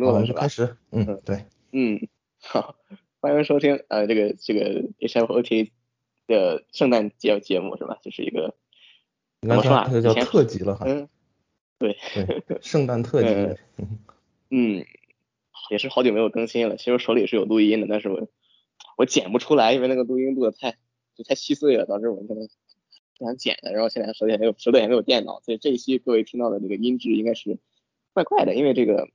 录了是吧？开始，嗯，对，嗯，好，欢迎收听呃这个这个 HFOT 的圣诞节节目是吧？就是一个怎么说它叫特辑了哈。嗯，对对，圣诞特辑。嗯，也是好久没有更新了。其实手里是有录音的，但是我我剪不出来，因为那个录音录的太就太稀碎了，导致我可能不想剪了。然后现在手里也没有手里也没有电脑，所以这一期各位听到的这个音质应该是怪怪的，因为这个。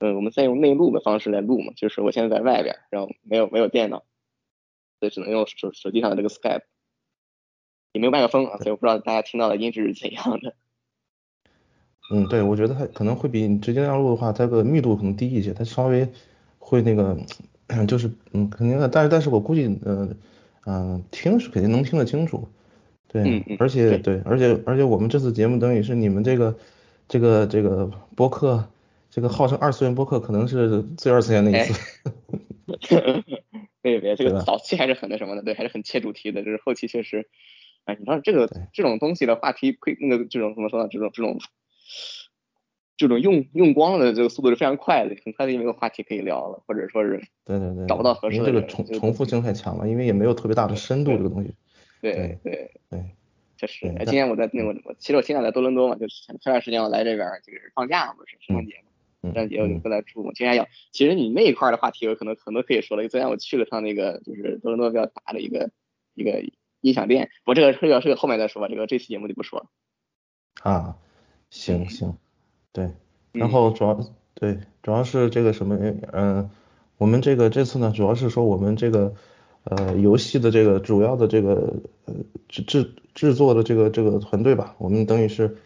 嗯，我们在用内录的方式来录嘛，就是我现在在外边，然后没有没有电脑，所以只能用手手机上的这个 Skype，也没有麦克风啊，所以我不知道大家听到的音质是怎样的。嗯，对，我觉得它可能会比你直接那样录的话，它的密度可能低一些，它稍微会那个，就是嗯，肯定的，但是但是我估计，呃，嗯，听是肯定能听得清楚，对，而且对，而且而且我们这次节目等于是你们这个这个这个播客。这个号称二次元播客可能是最二次元的一次。别别，这个早期还是很那什么的，对，还是很切主题的。就是后期确实，哎，你知道这个这种东西的话题，亏那个这种怎么说呢？这种这种这种用用光了的这个速度是非常快的，很快就没有话题可以聊了，或者说是对对对，找不到合适的。这个重重复性太强了，因为也没有特别大的深度，这个东西。对对对，确实。哎，今天我在那个我其实我现在在多伦多嘛，就是前段时间我来这边就是放假不是圣诞节嘛。圣诞节我就过来住嘛，今天要，其实你那一块的话题，我可能很多可以说了。昨天我去了趟那个，就是多伦多比较大的一个一个音响店，我这个这个这个后面再说吧，这个这期节目就不说了。啊，行行，对，然后主要对，主要是这个什么，嗯，我们这个这次呢，主要是说我们这个呃游戏的这个主要的这个呃制制制作的这个这个团队吧，我们等于是。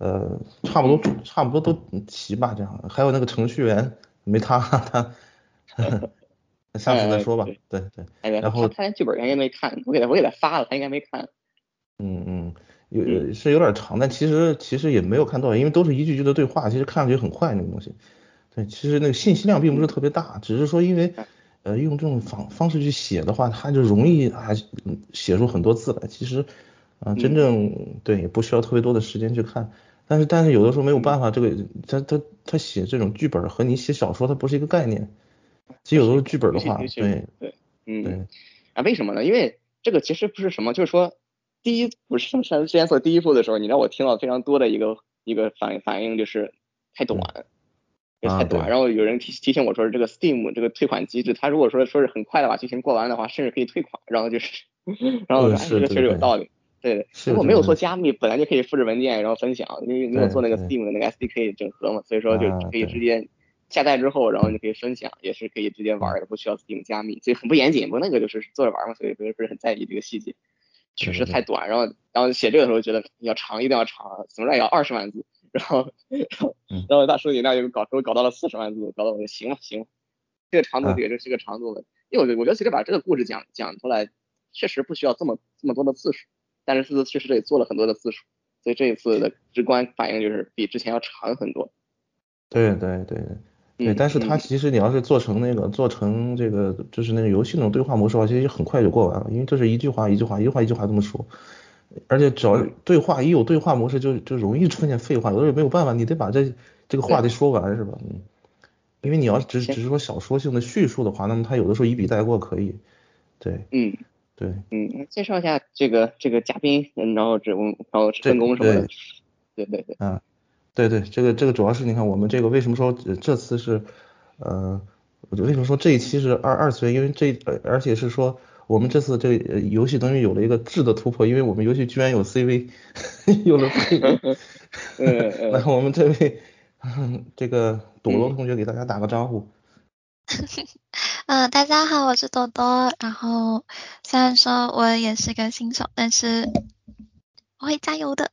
呃，差不多，差不多都齐吧，这样。还有那个程序员，没他，他，下次再说吧。对对。然后他连剧本应该没看，我给他我给他发了，他应该没看。嗯嗯，有是有点长，但其实其实也没有看多少，因为都是一句句的对话，其实看上去很快那个东西。对，其实那个信息量并不是特别大，只是说因为呃用这种方方式去写的话，它就容易啊写出很多字来。其实啊真正对也不需要特别多的时间去看。但是但是有的时候没有办法，这个他他他写这种剧本和你写小说它不是一个概念。其实有的时候剧本的话，对对嗯啊为什么呢？因为这个其实不是什么，就是说第一不是上之前做第一部的时候，你让我听到非常多的一个一个反反应就是太短，太短。然后有人提提醒我说这个 Steam 这个退款机制，它如果说说是很快的把剧情过完的话，甚至可以退款。然后就是，然后这个确实有道理。对，如果没有做加密，本来就可以复制文件然后分享，因为没有做那个 Steam 的那个 SDK 整合嘛，所以说就可以直接下载之后，然后就可以分享，也是可以直接玩的，不需要 Steam 加密，所以很不严谨。不过那个就是做着玩嘛，所以不是不是很在意这个细节，确实太短。然后然后写这个时候觉得要长，一定要长，怎么着也要二十万字。然后然后大叔你那就搞给我搞到了四十万字，搞到我就行了行，这个长度也就是个长度了。因为我我觉得其实把这个故事讲讲出来，确实不需要这么这么多的字数。但是确实也做了很多的字数，所以这一次的直观反应就是比之前要长很多。对对对对，但是它其实你要是做成那个做成这个就是那个游戏那种对话模式的话，其实很快就过完了，因为这是一句话一句话一句话一句话这么说，而且只要对话一有对话模式就就容易出现废话，有的时候没有办法，你得把这这个话得说完是吧？嗯，因为你要只只是说小说性的叙述的话，那么它有的时候一笔带过可以，对，嗯。对，嗯，介绍一下这个这个嘉宾，然后这我然后分工什么的，对对对，啊，对对，这个这个主要是你看我们这个为什么说这次是，呃，为什么说这一期是二二次元？因为这而且是说我们这次这个游戏等于有了一个质的突破，因为我们游戏居然有 CV，有了配音 来我们这位这个朵龙同学给大家打个招呼。嗯，大家好，我是多多。然后虽然说我也是个新手，但是我会加油的。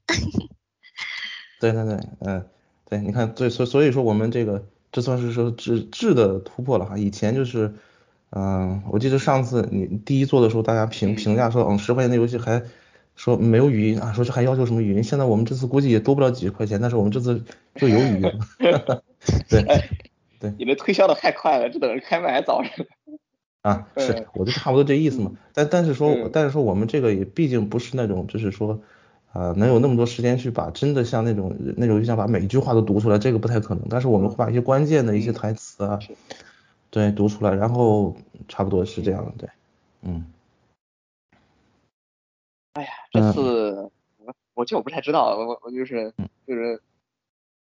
对 对对，嗯，对，你看，对，所所以说我们这个这算是说质质的突破了哈。以前就是，嗯，我记得上次你第一做的时候，大家评评价说，嗯，十块钱的游戏还说没有语音啊，说是还要求什么语音。现在我们这次估计也多不了几十块钱，但是我们这次就有语音。对。对，你们推销的太快了，这等着开麦还早着。啊，是，我就差不多这意思嘛。但但是说，但是说我们这个也毕竟不是那种，就是说，啊，能有那么多时间去把真的像那种那种就想把每一句话都读出来，这个不太可能。但是我们会把一些关键的一些台词啊，对，读出来，然后差不多是这样的，对，嗯。哎呀，这次我我其实我不太知道，我我就是就是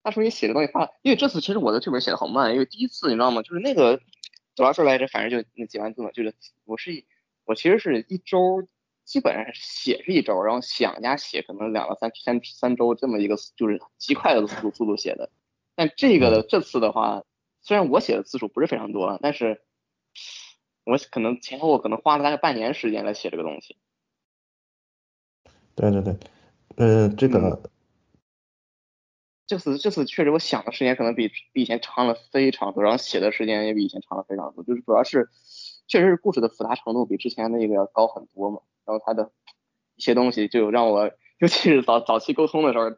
大叔你写的东西发，因为这次其实我的剧本写的好慢，因为第一次你知道吗？就是那个主要是来着，反正就那几万字嘛，就是我是我其实是一周。基本上是写是一周，然后想加写可能两到三三三周这么一个就是极快的速度速度写的。但这个的这次的话，虽然我写的字数不是非常多，但是我可能前后可能花了大概半年时间来写这个东西。对对对，呃，这个这次这次确实我想的时间可能比比以前长了非常多，然后写的时间也比以前长了非常多，就是主要是确实是故事的复杂程度比之前那个要高很多嘛。然后他的一些东西就让我，尤其是早早期沟通的时候，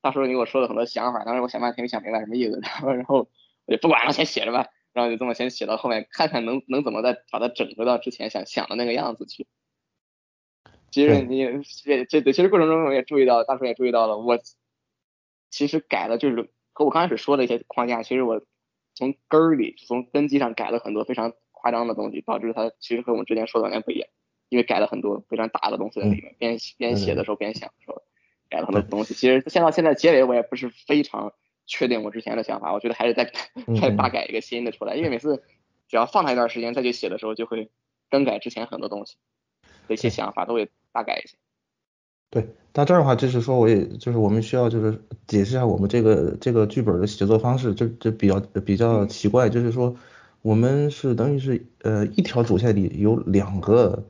大叔你给我说了很多想法，当时我想半天没想明白什么意思，然后然后我就不管了，先写着吧，然后就这么先写到后面，看看能能怎么再把它整合到之前想想的那个样子去。其实你也这这其实过程中我也注意到，大叔也注意到了，我其实改了就是和我刚开始说的一些框架，其实我从根儿里从根基上改了很多非常夸张的东西，导致它其实和我们之前说的完全不一样。因为改了很多非常大的东西在里面，边边写的时候边想的时候，改了很多东西。其实现到现在结尾，我也不是非常确定我之前的想法，我觉得还是再再大改一个新的出来。因为每次只要放它一段时间再去写的时候，就会更改之前很多东西的，一些想法都会大改一下。对，到这儿的话就是说，我也就是我们需要就是解释一下我们这个这个剧本的写作方式，就就比较比较奇怪，就是说我们是等于是呃一条主线里有两个。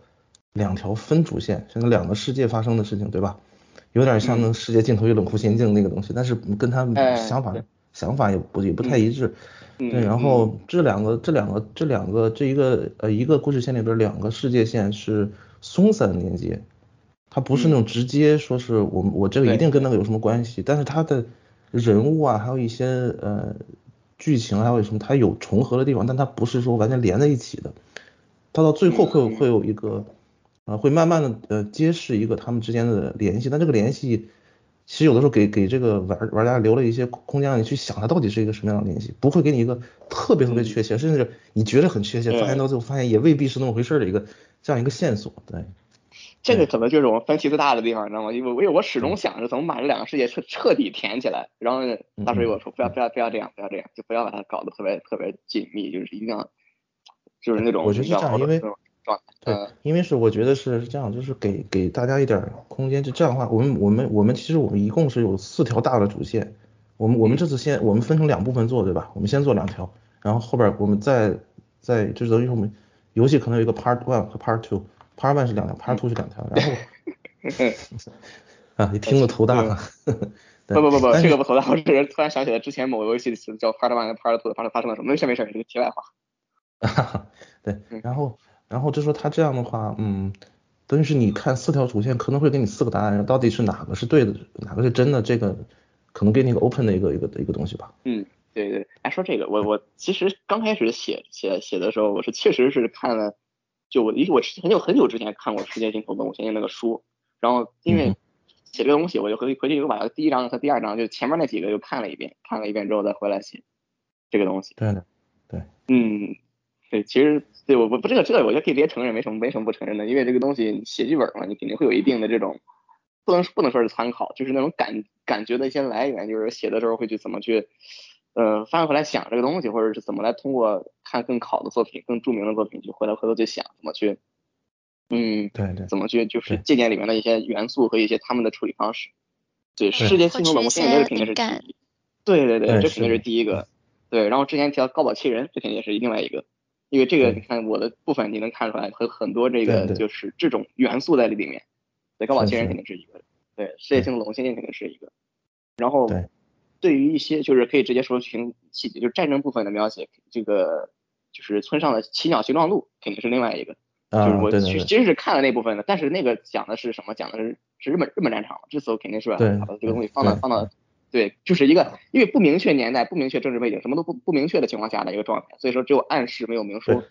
两条分主线，现在两个世界发生的事情，对吧？有点像那世界尽头与冷酷仙境那个东西，但是跟他想法想法也不也不太一致。对，然后这两个这两个这两个这一个呃一个故事线里边两个世界线是松散连接，它不是那种直接说是我我这个一定跟那个有什么关系，但是它的人物啊，还有一些呃剧情还有什么，它有重合的地方，但它不是说完全连在一起的，它到最后会会有一个。啊，会慢慢的呃揭示一个他们之间的联系，但这个联系其实有的时候给给这个玩玩家留了一些空间让你去想它到底是一个什么样的联系，不会给你一个特别特别确切，甚至你觉得很确切，发现到最后发现也未必是那么回事的一个这样一个线索。对，这个可能就是我们分歧最大的地方，你知道吗？因为我我始终想着怎么把这两个世界彻彻底填起来，然后大叔跟我说不要不要不要这样不要这样，就不要把它搞得特别特别紧密，就是一定要就是那种我觉得是这样，因为。对，因为是我觉得是这样，就是给给大家一点空间，就这样的话，我们我们我们其实我们一共是有四条大的主线，我们我们这次先我们分成两部分做，对吧？我们先做两条，然后后边我们再再就是等于我们游戏可能有一个 part one 和 part two，part one 是两条，part two 是两条，然后 啊，你听了头大了。不不不不，这个不头大，我只是突然想起来之前某个游戏叫 part one 和 part two 发生发生了什么，没事没事，这个题外话。对，然后。然后就说他这样的话，嗯，等于是你看四条主线可能会给你四个答案，到底是哪个是对的，哪个是真的，这个可能给你一个 open 的一个一个一个东西吧。嗯，对对。哎，说这个，我我其实刚开始写写写的时候，我是确实是看了，就我我很久很久之前看过《世界尽头的五千年》那个书，然后因为写这个东西，我就回回去又把第一章和第二章就前面那几个又看了一遍，看了一遍之后再回来写这个东西。对的，对。嗯。对，其实对我我不这个这个我觉得可以直接承认，没什么没什么不承认的，因为这个东西写剧本嘛，你肯定会有一定的这种不能不能说是参考，就是那种感感觉的一些来源，就是写的时候会去怎么去呃翻回来想这个东西，或者是怎么来通过看更好的作品、更著名的作品，去回来回头去想怎么去嗯对对怎么去就是借鉴里面的一些元素和一些他们的处理方式。对，世界系统的我现在这肯定是第一，对对对，这肯定是第一个。对，然后之前提到高保奇人，这肯定是另外一个。因为这个，你看我的部分，你能看出来和很多这个就是这种元素在里面。对，高保奇人肯定是一个，对，世界性龙仙境肯定是一个。然后，对于一些就是可以直接说剧情细节，就是战争部分的描写，这个就是村上的奇鸟形状录肯定是另外一个。就是我其其实是看了那部分的，但是那个讲的是什么？讲的是是日本日本战场。这次我肯定是把这个东西放到放到。对，就是一个因为不明确年代、不明确政治背景、什么都不不明确的情况下的一个状态，所以说只有暗示没有明说。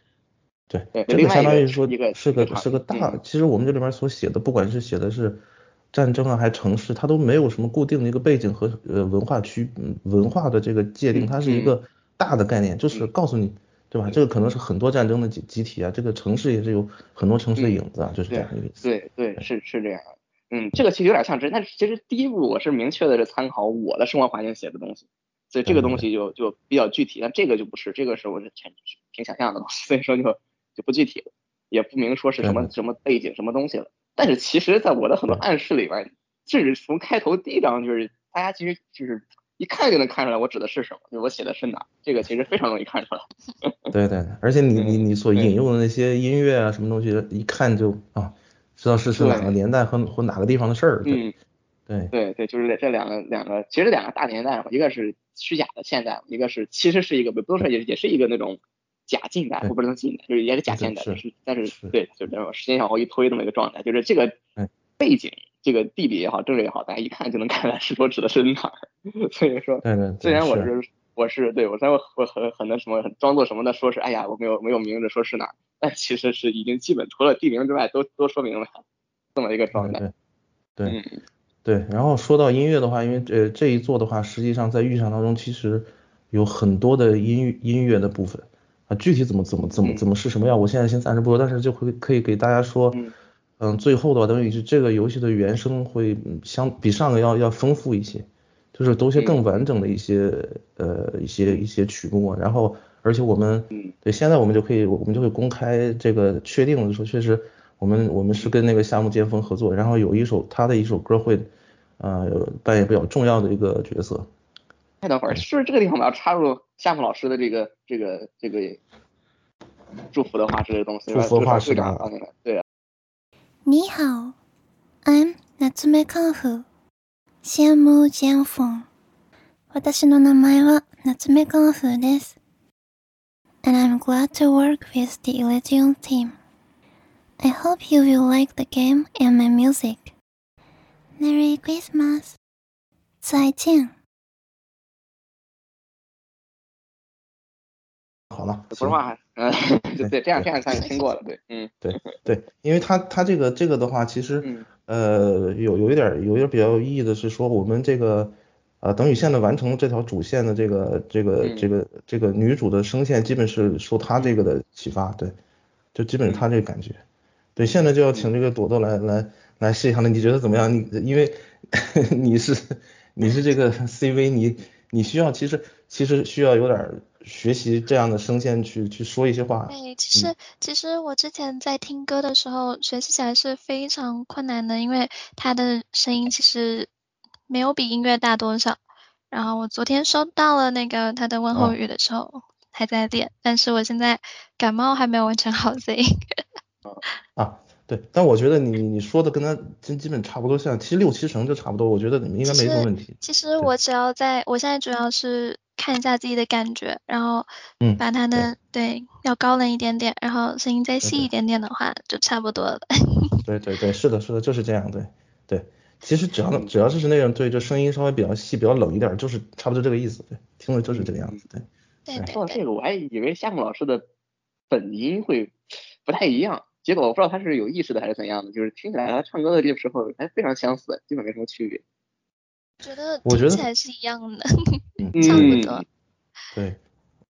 对，这个相当于说一个是个是个大，其实我们这里面所写的，不管是写的是战争啊，还城市，它都没有什么固定的一个背景和呃文化区文化的这个界定，它是一个大的概念，就是告诉你，对吧？这个可能是很多战争的集集体啊，这个城市也是有很多城市的影子啊，就是这样一个意思。对对，是是这样。嗯，这个其实有点像真，但是其实第一步我是明确的是参考我的生活环境写的东西，所以这个东西就就比较具体，但这个就不是，这个是我是挺挺想象的东西，所以说就就不具体了，也不明说是什么什么背景什么东西了。但是其实，在我的很多暗示里边，甚至从开头第一章，就是大家其实就是一看就能看出来我指的是什么，就我写的是哪，这个其实非常容易看出来。对对，而且你你你所引用的那些音乐啊什么东西，一看就啊，知道是是哪个年代和或哪个地方的事儿。嗯，对对对，就是这两个两个，其实两个大年代嘛，一个是虚假的现代，一个是其实是一个不是说也也是一个那种。假近代，我不能近代，就是也是假现代，是但是对，就是那种时间往后一推这么一个状态，就是这个背景，这个地理也好，政治也好，大家一看就能看出来是我指的是哪儿。所以说，虽然我是我是对我虽然我很很那什么，装作什么的，说是哎呀，我没有没有明着说是哪儿，但其实是已经基本除了地名之外都都说明了这么一个状态。对对，然后说到音乐的话，因为呃这一座的话，实际上在预想当中其实有很多的音音乐的部分。啊，具体怎么怎么怎么怎么是什么样，我现在先暂时不说，但是就会可以给大家说，嗯，最后的话等于是这个游戏的原声会相比上个要要丰富一些，就是都些更完整的一些呃一些一些曲目，然后而且我们对现在我们就可以我们就会公开这个确定的说，确实我们我们是跟那个夏目尖峰合作，然后有一首他的一首歌会呃扮演比较重要的一个角色。哎，等会儿是不是这个地方我们要插入夏目老师的这个这个这个祝福的话这个东西？祝福的话是的，对啊。你好，I'm Natsume Kanfu，夏目尖峰。私の名前は夏目カンフです。And I'm glad to work with the Elysium team. I hope you will like the game and my music. Merry Christmas. 再见。 好了，说话还，嗯，对对，这样这样才听过了，对，嗯，对对，因为他他这个这个的话，其实，呃，有有一点有一点比较有意义的是说，我们这个，呃，等雨线的完成这条主线的这个这个这个这个女主的声线，基本是受他这个的启发，对，就基本是他这个感觉，对，现在就要请这个朵朵来来来试一下了，你觉得怎么样？你因为 你是 你是这个 CV，你你需要其实其实需要有点。学习这样的声线去去说一些话。对，其实其实我之前在听歌的时候学习起来是非常困难的，因为他的声音其实没有比音乐大多少。然后我昨天收到了那个他的问候语的时候还在练，但是我现在感冒还没有完全好，所以。啊，对，但我觉得你你说的跟他基基本差不多，像其实六七成就差不多，我觉得你们应该没什么问题。其实我只要在我现在主要是。看一下自己的感觉，然后把它的对要高冷一点点，然后声音再细一点点的话，就差不多了。对对对，是的，是的，就是这样，对对。其实只要只要就是那种对，就声音稍微比较细、比较冷一点，就是差不多这个意思。对，听着就是这个样子。对。对说到这个，我还以为夏木老师的本音会不太一样，结果我不知道他是有意识的还是怎样的，就是听起来他唱歌的这个时候还非常相似，基本没什么区别。觉得我觉得还是一样的，差不多。对，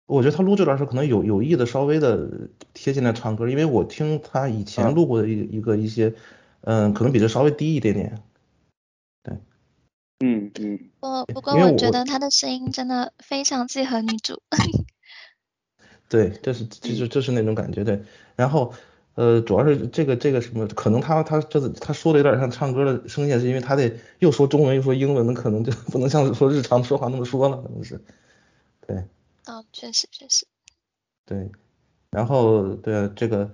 我觉得他录这段时候可能有有意的稍微的贴近了唱歌，因为我听他以前录过的一一个一些，嗯，可能比这稍微低一点点。对，嗯嗯。不不过我觉得他的声音真的非常契合女主。对，这是这就这是那种感觉对，然后。呃，主要是这个这个什么，可能他他这次他说的有点像唱歌的声线，是因为他得又说中文又说英文，那可能就不能像说日常说话那么说了，可能是。对。哦，确实确实。对，然后对这个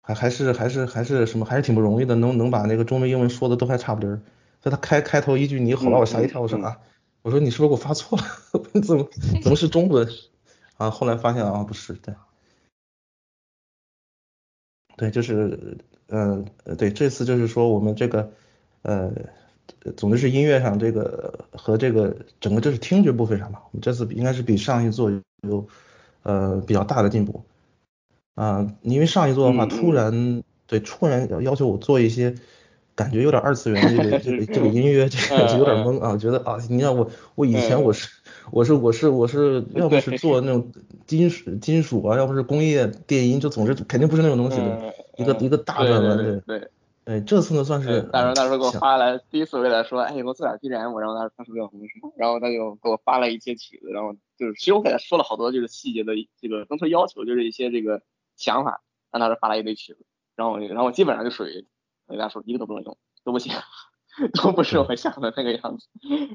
还还是还是还是什么，还是挺不容易的，能能把那个中文英文说的都还差不离儿。所以他开开头一句你好，把我吓一跳，我说啊，我说你是不是给我发错了？怎么怎么是中文？啊，后来发现啊，不是，对。对，就是，呃，对，这次就是说我们这个，呃，总之是音乐上这个和这个整个就是听觉部分上吧，我们这次应该是比上一座有，呃，比较大的进步，啊，因为上一座的话突然，对，突然要要求我做一些，感觉有点二次元这个这个这个音乐这个有点懵啊，觉得啊，你看我我以前我是我是我是我是要不是做那种金属金属啊，要不是工业电音，就总之肯定不是那种东西的，一个一个大转弯对对。对，这次呢算是大时候大叔给我发来，第一次我给他说，哎，给我做点 BGM，然后他他说要什么什么，然后他就给我发了一些曲子，然后就是其实我给他说了好多就是细节的这个，不能说要求，就是一些这个想法，让他说发了一堆曲子，然后然后我基本上就属于我跟他说一个都不能用，都不行，都不是我想的那个样子，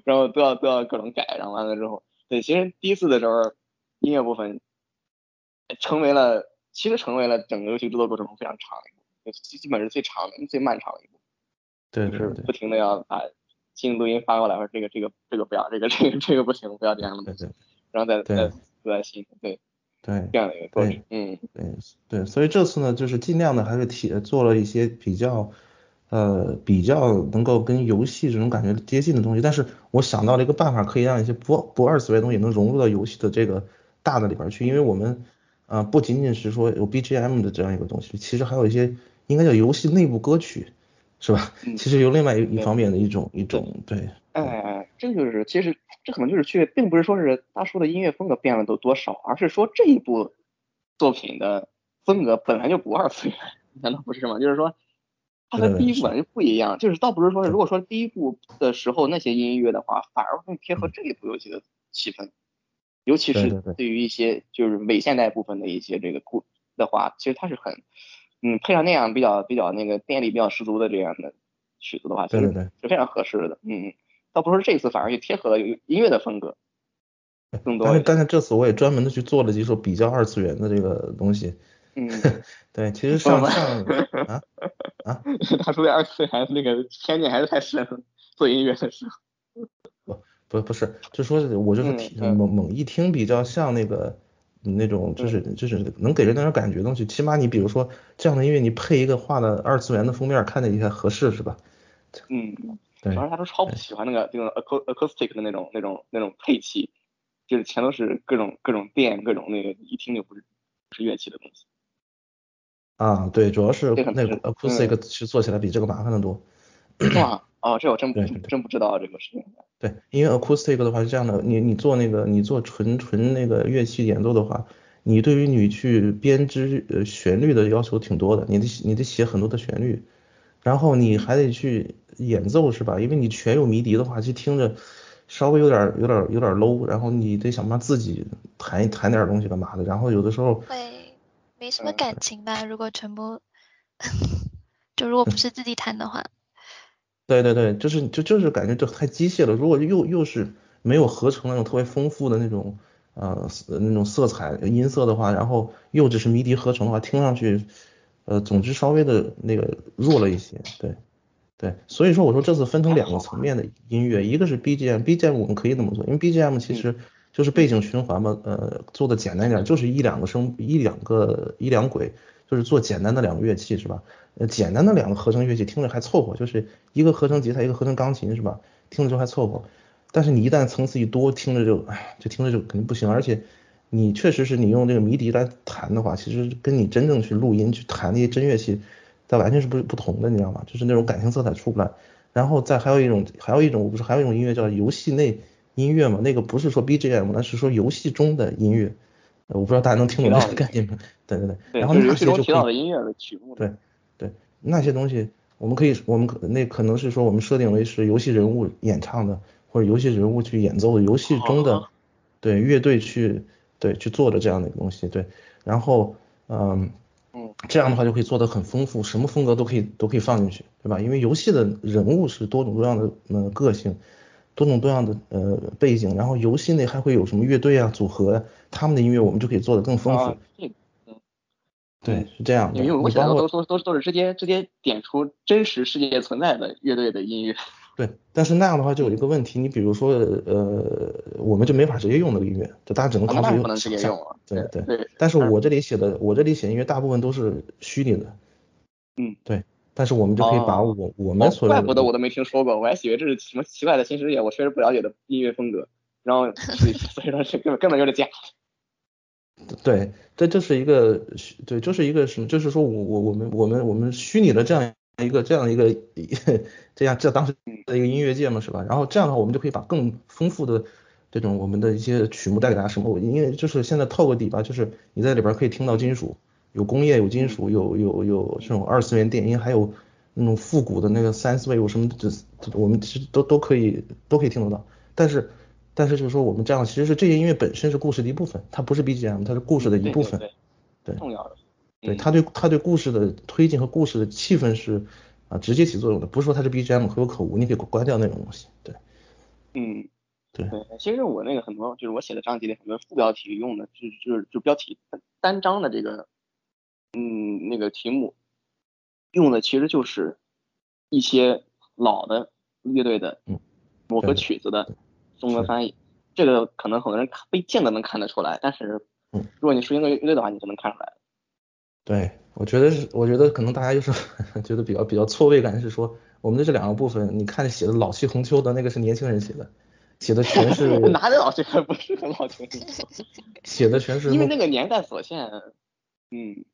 然后都要都要各种改，然后完了之后，对，其实第一次的时候音乐部分成为了，其实成为了整个游戏制作过程中非常长的一步。基基本是最长的、最漫长的一步，对，就是不停的要把新录音发过来，说这个、这个、这个不要，这个、这个、这个不行，不要这样的，对对，然后再再再新，对对，这样的一个过程，嗯，对对，所以这次呢，就是尽量的还是提做了一些比较呃比较能够跟游戏这种感觉接近的东西，但是我想到了一个办法，可以让一些不不二次元东西能融入到游戏的这个大的里边去，因为我们啊不仅仅是说有 BGM 的这样一个东西，其实还有一些。应该叫游戏内部歌曲，是吧？其实有另外一一方面的一种一种对。哎，这个就是其实这可能就是去，并不是说是大叔的音乐风格变了都多少，而是说这一部作品的风格本来就不二次元，难道不是吗？就是说它和第一部就不一样，就是倒不是说是如果说第一部的时候那些音乐的话，反而更贴合这一部游戏的气氛，尤其是对于一些就是伪现代部分的一些这个故的话，其实它是很。嗯，配上那样比较比较那个电力比较十足的这样的曲子的话，对对对，是非常合适的。嗯嗯，倒不是这次反而就贴合了音乐的风格更多。但是但是这次我也专门的去做了几首比较二次元的这个东西。嗯，对，其实上上啊啊，他说的二次元那个偏见还是太深了，做音乐的时候。不不不是，就说我就是猛猛一听比较像那个。那种就是就是能给人那种感觉东西，起码你比如说这样的音乐，你配一个画的二次元的封面，看着也还合适是吧？嗯，对。反正他都超不喜欢那个这种 acoustic 的那种那种那种配器，就是全都是各种各种电各种那个一听就不是不是乐器的东西。啊，对，主要是那个 acoustic 是做起来比这个麻烦的多。哇，哦，这我真不真不知道这个事情。对，因为 acoustic 的话是这样的，你你做那个你做纯纯那个乐器演奏的话，你对于你去编织呃旋律的要求挺多的，你得你得写很多的旋律，然后你还得去演奏是吧？因为你全有迷笛的话，就听着稍微有点有点有点 low，然后你得想办法自己弹弹点东西干嘛的，然后有的时候会没什么感情吧？如果全部 就如果不是自己弹的话。对对对，就是就就是感觉就太机械了。如果又又是没有合成那种特别丰富的那种呃那种色彩音色的话，然后又只是迷笛合成的话，听上去呃总之稍微的那个弱了一些。对对，所以说我说这次分成两个层面的音乐，一个是 BGM，BGM 我们可以这么做，因为 BGM 其实就是背景循环嘛，呃做的简单一点，就是一两个声一两个一两轨，就是做简单的两个乐器是吧？呃，简单的两个合成乐器听着还凑合，就是一个合成吉他，一个合成钢琴，是吧？听着就还凑合。但是你一旦层次一多，听着就，哎，就听着就肯定不行。而且你确实是你用这个迷笛来弹的话，其实跟你真正去录音去弹那些真乐器，它完全是不不同的，你知道吗？就是那种感情色彩出不来。然后再还有一种，还有一种，我不是还有一种音乐叫游戏内音乐嘛？那个不是说 BGM，那是说游戏中的音乐。我不知道大家能听懂这个概念吗？对对对。然后那些就提到的音乐的曲目。对。对那些东西，我们可以，我们可那可能是说我们设定为是游戏人物演唱的，或者游戏人物去演奏的，游戏中的对乐队去对去做的这样的一个东西，对，然后嗯嗯这样的话就可以做得很丰富，什么风格都可以都可以放进去，对吧？因为游戏的人物是多种多样的呃个性，多种多样的呃背景，然后游戏内还会有什么乐队啊组合呀，他们的音乐我们就可以做得更丰富。对，是这样的。因为我想到都都都都是直接直接点出真实世界存在的乐队的音乐。对，但是那样的话就有一个问题，你比如说呃，我们就没法直接用那个音乐，就大家只能靠自己不能直接用啊。对对对。但是我这里写的，我这里写音乐大部分都是虚拟的。嗯，对。但是我们就可以把我我们所怪不得我都没听说过，我还以为这是什么奇怪的新世界，我确实不了解的音乐风格。然后 所以说是根本根本就是假。对，这就是一个，对，就是一个什么，就是说我我我们我们我们虚拟的这样一个这样一个 这样这当时的一个音乐界嘛，是吧？然后这样的话，我们就可以把更丰富的这种我们的一些曲目带给大家。什么？我因为就是现在透个底吧，就是你在里边可以听到金属，有工业，有金属，有有有这种二次元电音，还有那种复古的那个三四位，有什么这我们其实都都可以都可以听得到。但是但是就是说我们这样其实是这些音乐本身是故事的一部分，它不是 BGM，它是故事的一部分。对，重要的。对，它对它对故事的推进和故事的气氛是啊直接起作用的，不是说它是 BGM 可有可无，你可以关掉那种东西。对，嗯，对。对，其实我那个很多就是我写的章节里很多副标题用的就是就是就标题单章的这个嗯那个题目用的其实就是一些老的乐队的某个曲子的中文翻译，这个可能很多人看不见得能看得出来，但是如果你熟悉那个乐队的话，你就能看出来。对，我觉得是，我觉得可能大家就是 觉得比较比较错位感是说，我们的这两个部分，你看写的老气横秋的那个是年轻人写的，写的全是 哪里老气还不是很老气写的全是因为那个年代所限，嗯，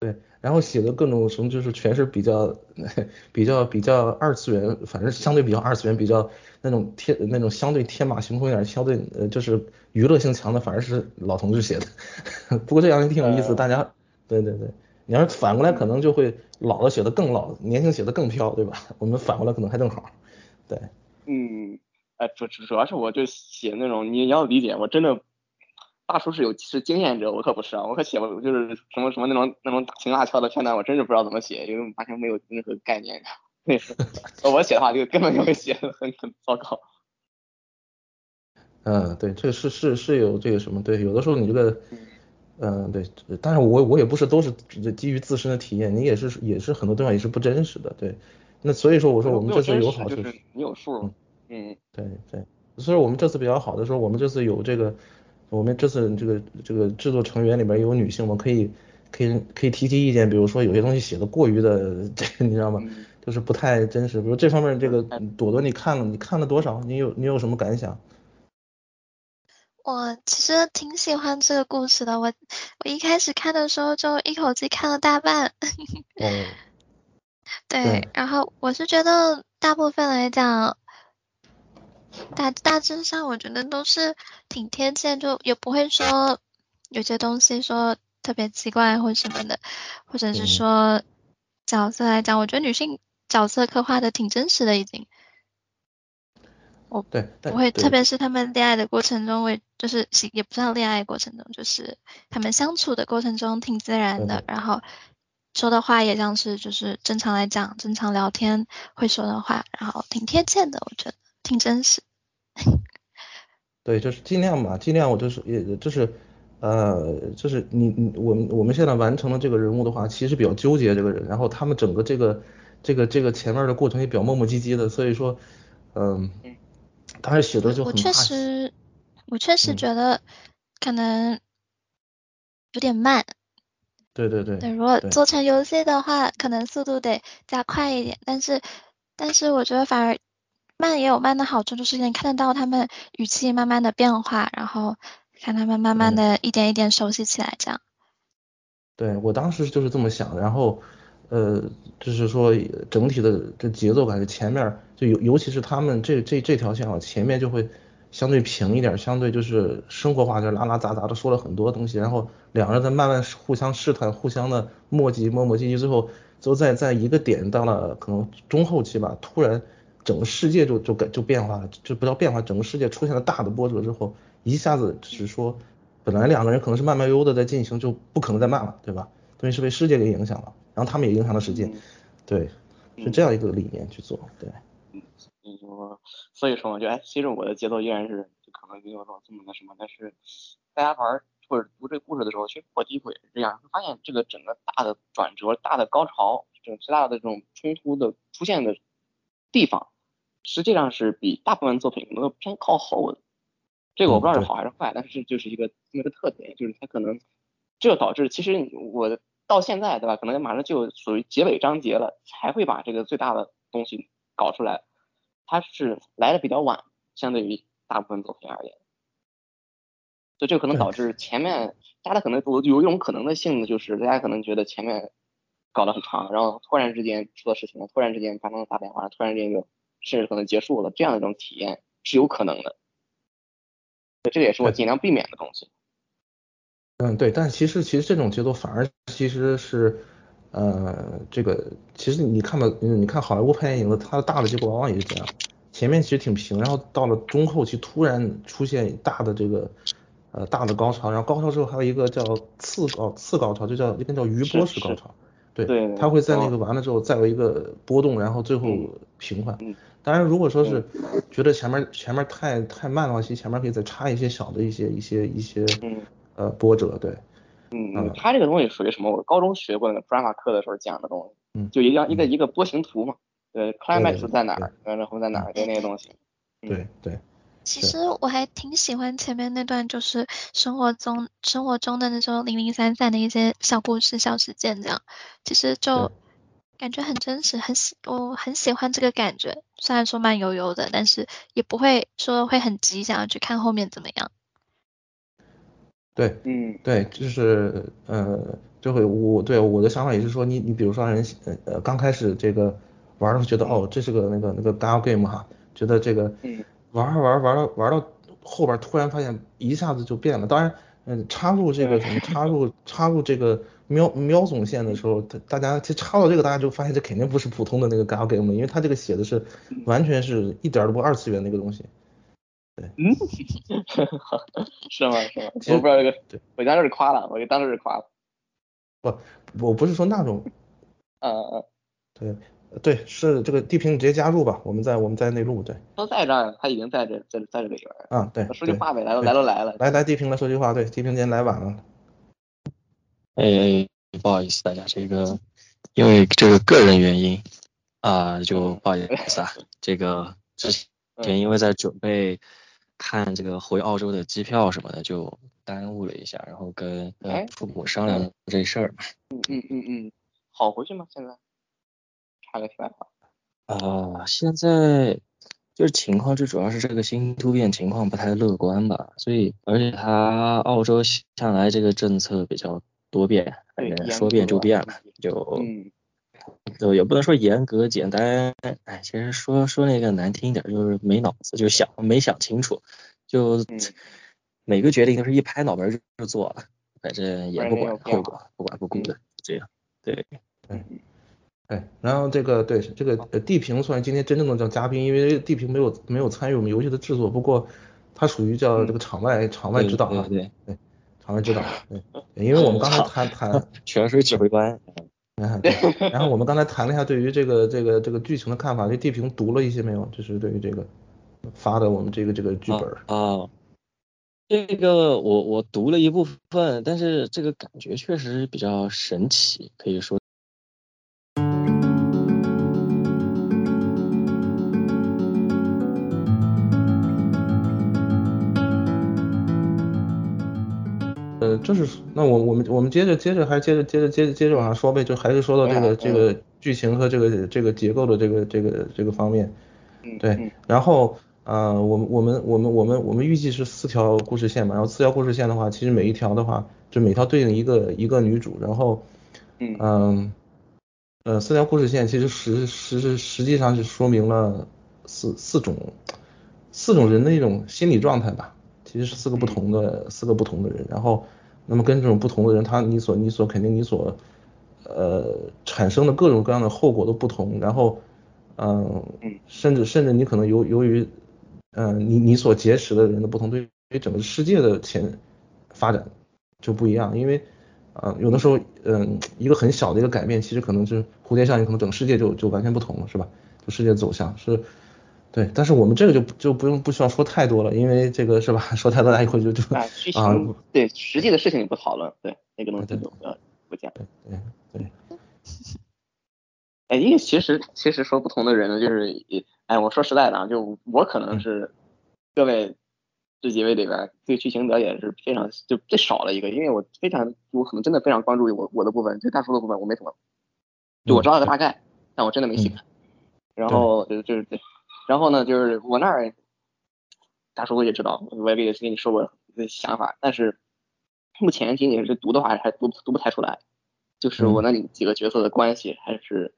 对，然后写的各种什么就是全是比较 比较比较二次元，反正相对比较二次元，比较那种天那种相对天马行空一点，相对呃就是娱乐性强的，反而是老同志写的，不过这样也挺有意思，大家。对对对，你要是反过来，可能就会老的写的更老，年轻写的更飘，对吧？我们反过来可能还更好。对，嗯，哎，主主要是我就写那种，你要理解，我真的大叔是有是经验者，我可不是啊，我可写不就是什么什么那种那种大情大俏的片段，我真是不知道怎么写，因为完全没有任何概念。那是我写的话，就根本就会写的很很糟糕。嗯，对，这个是是是有这个什么，对，有的时候你这个。嗯，对，但是我我也不是都是基于自身的体验，你也是也是很多地方也是不真实的，对。那所以说我说我们这次有好就是你有数，嗯，对对。所以我们这次比较好的时候，我们这次有这个，我们这次这个这个制作成员里边有女性，我可以可以可以提提意见，比如说有些东西写的过于的这个你知道吗？就是不太真实，比如这方面这个朵朵你看了你看了多少？你有你有什么感想？我其实挺喜欢这个故事的，我我一开始看的时候就一口气看了大半。对，然后我是觉得大部分来讲，大大致上我觉得都是挺贴切，就也不会说有些东西说特别奇怪或什么的，或者是说角色来讲，我觉得女性角色刻画的挺真实的已经。哦，对，不会，特别是他们恋爱的过程中，我就是也不算恋爱过程中，就是他们相处的过程中挺自然的，然后说的话也像是就是正常来讲，正常聊天会说的话，然后挺贴切的，我觉得挺真实。对，就是尽量吧，尽量我就是也就是呃，就是你你我们我们现在完成了这个人物的话，其实比较纠结这个人，然后他们整个这个这个这个前面的过程也比较磨磨唧唧的，所以说嗯。当时写的就很我确实，我确实觉得可能有点慢。对对对。对，如果做成游戏的话，可能速度得加快一点。但是，但是我觉得反而慢也有慢的好处，就是能看得到他们语气慢慢的变化，然后看他们慢慢的一点一点熟悉起来，这样。对我当时就是这么想，然后。呃，就是说整体的这节奏感，前面就尤尤其是他们这这这条线啊，前面就会相对平一点，相对就是生活化，就拉拉杂杂的说了很多东西，然后两个人在慢慢互相试探，互相的磨叽磨磨唧唧，最后最后在在一个点到了可能中后期吧，突然整个世界就就改就变化了，就不叫变化，整个世界出现了大的波折之后，一下子是说本来两个人可能是慢慢悠悠的在进行，就不可能再慢了，对吧？等于是被世界给影响了。然后他们也影响了世界，对，是这样一个理念去做，对。嗯，所以说嘛，就哎，其实我的节奏依然是就可能没有说这么那什么，但是大家玩或者读这个故事的时候，其实我第一回也是这样，会发现这个整个大的转折、大的高潮、这种最大的这种冲突的出现的地方，实际上是比大部分作品能够偏靠后的。这个我不知道是好还是坏，但是这就是一个这么一个特点，就是它可能这导致其实我。到现在，对吧？可能马上就属于结尾章节了，才会把这个最大的东西搞出来。它是来的比较晚，相对于大部分作品而言，所以这个可能导致前面大家可能有有一种可能的性，就是大家可能觉得前面搞得很长，然后突然之间出了事情了，突然之间发生了大变化，突然之间就甚至可能结束了，这样的一种体验是有可能的。这个也是我尽量避免的东西。嗯，对，但其实其实这种节奏反而其实是，呃，这个其实你看到，你看好莱坞拍电影的，它的大的结果往往也是这样，前面其实挺平，然后到了中后期突然出现大的这个呃大的高潮，然后高潮之后还有一个叫次高次高潮，就叫一个叫余波式高潮，对，对它会在那个完了之后再有一个波动，然后最后平缓。嗯。当然，如果说是觉得前面前面太太慢的话，其实前面可以再插一些小的一些一些一些嗯。呃波折，对，嗯嗯它这个东西属于什么？我高中学过那个 drama 课的时候讲的东西，嗯就一样一个一个波形图嘛，对，climax 在哪儿，然后在哪儿，就那个东西。嗯。对对，其实我还挺喜欢前面那段，就是生活中生活中的那种零零散散的一些小故事、小事件这样，其实就感觉很真实，很喜我很喜欢这个感觉。虽然说慢悠悠的，但是也不会说会很急，想要去看后面怎么样。对嗯。对，就是呃，就会我对我的想法也是说，你你比如说让人呃呃刚开始这个玩的时候觉得哦这是个那个那个 gal game 哈，觉得这个嗯玩儿玩儿玩儿到玩儿到后边儿突然发现一下子就变了，当然嗯插入这个什么插入 插入这个喵喵总线的时候，大大家其实插到这个大家就发现这肯定不是普通的那个 gal game，因为它这个写的是完全是一点儿都不二次元那个东西。对嗯，是吗？是吗？其实我不知道这个对，我当时是夸了，我当时是夸了。不，我不是说那种嗯嗯，对对，是这个地平你直接加入吧，我们在我们在内陆，对都在这儿，他已经在这在在这里边儿。啊对，对说句话呗，来都来都来了。来来地平来说句话，对地平今天来晚了，哎哎，不好意思，大家这个因为这个个人原因啊，就不好意思啊，这个之前因为在准备看这个回澳洲的机票什么的，就耽误了一下，然后跟父母商量这事儿嘛。嗯嗯嗯嗯，好回去吗？现在？插个题外话。啊，现在就是情况，最主要是这个新突变情况不太乐观吧，所以而且它澳洲向来这个政策比较多变，反正说变就变了，就嗯。就也不能说严格简单，哎，其实说说那个难听一点儿，就是没脑子，就想没想清楚，就嗯。每个决定都是一拍脑门儿就就做了，反正也不管后果，不管不顾的，这样，对，对，然后这个对这个呃地平算是今天真正的叫嘉宾，因为地平没有没有参与我们游戏的制作，不过他属于叫这个场外场外指导啊，对对场外指导，对，因为我们刚才谈谈。泉水指挥官，嗯，对。然后我们刚才谈了一下对于这个这个这个剧情的看法，这地平读了一些没有？就是对于这个发的我们这个这个剧本儿。啊，这个我我读了一部分，但是这个感觉确实比较神奇，可以说。就是那我我们我们接着接着还是接着接着接着接着往下说呗，就还是说到这个嗯这个剧情和这个这个结构的这个这个这个方面。对嗯。嗯，然后呃，我们我们我们我们我们预计是四条故事线嘛，然后四条故事线的话，其实每一条的话，就每条对应一个一个女主，然后嗯。嗯呃四条故事线其实实实实实际上是说明了四四种四种人的一种心理状态吧，其实是四个不同的四个不同的人，然后那么跟这种不同的人，他你所你所肯定你所呃产生的各种各样的后果都不同，然后嗯嗯甚至甚至你可能由由于嗯、呃你你所结识的人的不同，对于整个世界的前发展就不一样，因为啊、有的时候嗯、一个很小的一个改变，其实可能是蝴蝶效应，可能整个世界就就完全不同了，是吧？就世界走向是。对，但是我们这个就就不用不需要说太多了，因为这个是吧？说太多大家一会就就啊，对实际的事情也不讨论，对那个东西对就不要不讲。对对 哎，因为其实其实说不同的人呢，就是也哎，我说实在的啊，就我可能是各位这几位里边对剧情了解是非常就最少的一个，因为我非常我可能真的非常关注我我的部分，对大叔的部分我没怎么，就我知道个大概，但我真的没细看。然后就就是对，然后呢就是我那儿大叔也知道，我也给跟你说过的想法，但是目前仅仅是读的话还读读不太出来。就是我那里几个角色的关系，还是，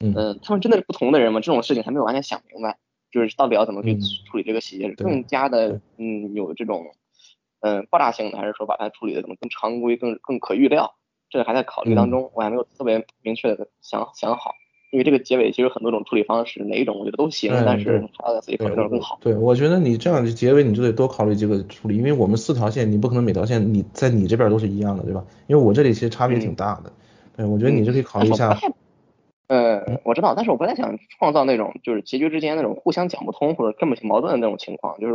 嗯嗯，他们真的是不同的人吗？这种事情还没有完全想明白，就是到底要怎么去嗯处理这个细节，对更加的嗯有这种嗯爆炸性的，还是说把它处理的怎么更常规、更更可预料？这个还在考虑当中，我还没有特别明确的想想好。因为这个结尾其实很多种处理方式，哪一种我觉得都行，对但是还要自己考虑更好。对，我觉得你这样的结尾你就得多考虑几个处理，因为我们四条线你不可能每条线你在你这边都是一样的，对吧？因为我这里其实差别挺大的。对，我觉得你就可以考虑一下呃，我知道，但是我不太想创造那种就是结局之间那种互相讲不通或者根本性矛盾的那种情况，就是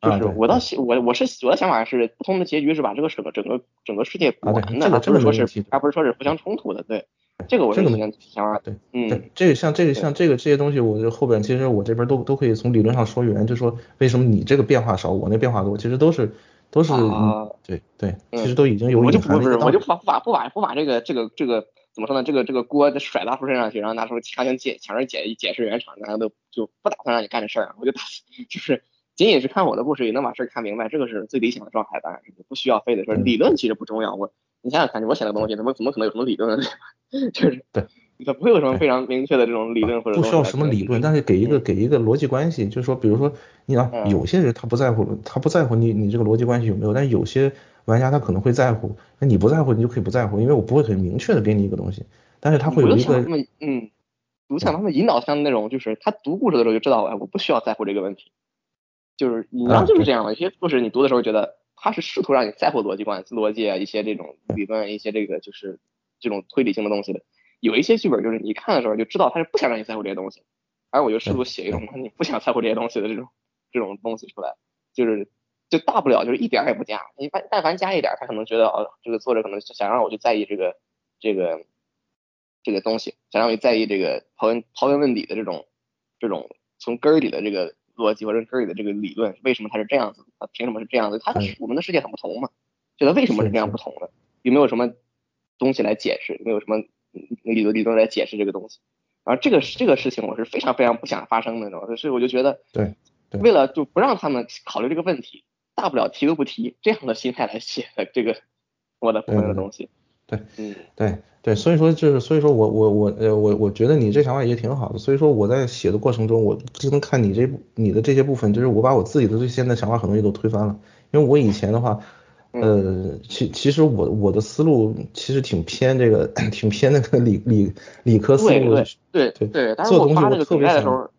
就是我倒希我我是我的想法是不同的结局是把这个整个整个整个世界补完的，这个而不是说是而不是说是互相冲突的，对，这个我是这个没挺想法，对嗯，这个像这个像这个这些东西，我就后边其实我这边都都可以从理论上说圆，就说为什么你这个变化少，我那变化多，其实都是都是、啊嗯对对，嗯其实都已经有我就不是我就。不把不把不把不把这个这个这个怎么说呢？这个这个锅甩大叔身上去，然后大叔强行解强行解解释原厂，然后都就不打算让你干这事儿，我就打 就是仅仅是看我的故事也能把事儿看明白，这个是最理想的状态，当然是不需要非得说嗯理论其实不重要。我你想想看，我写的东西怎么怎么可能有什么理论呢？对吧？就是对。它不会有什么非常明确的这种理论或者不需要什么理论，但是给一个给一个逻辑关系，就是说，比如说你啊，嗯有些人他不在乎，他不在乎你你这个逻辑关系有没有，但是有些玩家他可能会在乎，那你不在乎你就可以不在乎，因为我不会很明确的给你一个东西，但是他会有一个嗯，我想他们引导像那种，就是他读故事的时候就知道，哎，我不需要在乎这个问题，就是你啊要就是这样的，有些故事你读的时候觉得他是试图让你在乎逻辑关系、逻辑啊，一些这种理论、一些这个就是这种推理性的东西的。有一些剧本就是你看的时候就知道他是不想让你在乎这些东西，而我就试图写一种你不想在乎这些东西的这种这种东西出来，就是就大不了就是一点儿也不加，你但但凡加一点儿，他可能觉得哦，这个作者可能想让我去在意这个这个这个东西，想让我去在意这个刨根刨根问底的这种这种从根儿里的这个逻辑或者根儿里的这个理论，为什么它是这样子？它凭什么是这样子？它嗯我们的世界很不同嘛，觉得为什么是这样不同的？有没有什么东西来解释？有没有什么嗯理论理论来解释这个东西？然后这个这个事情我是非常非常不想发生的？所以我就觉得，对对为了就不让他们考虑这个问题，大不了提都不提，这样的心态来写的这个我的朋友的东西。对，嗯。对对，所以说就是，所以说我我我呃我我觉得你这想法也挺好的，所以说我在写的过程中，我就能看你这部你的这些部分，就是我把我自己的这些的想法很多也都推翻了，因为我以前的话，呃，其其实我我的思路其实挺偏这个，挺偏那个理理理科思路的，对对对，但是做东西我发这个我特别的时候，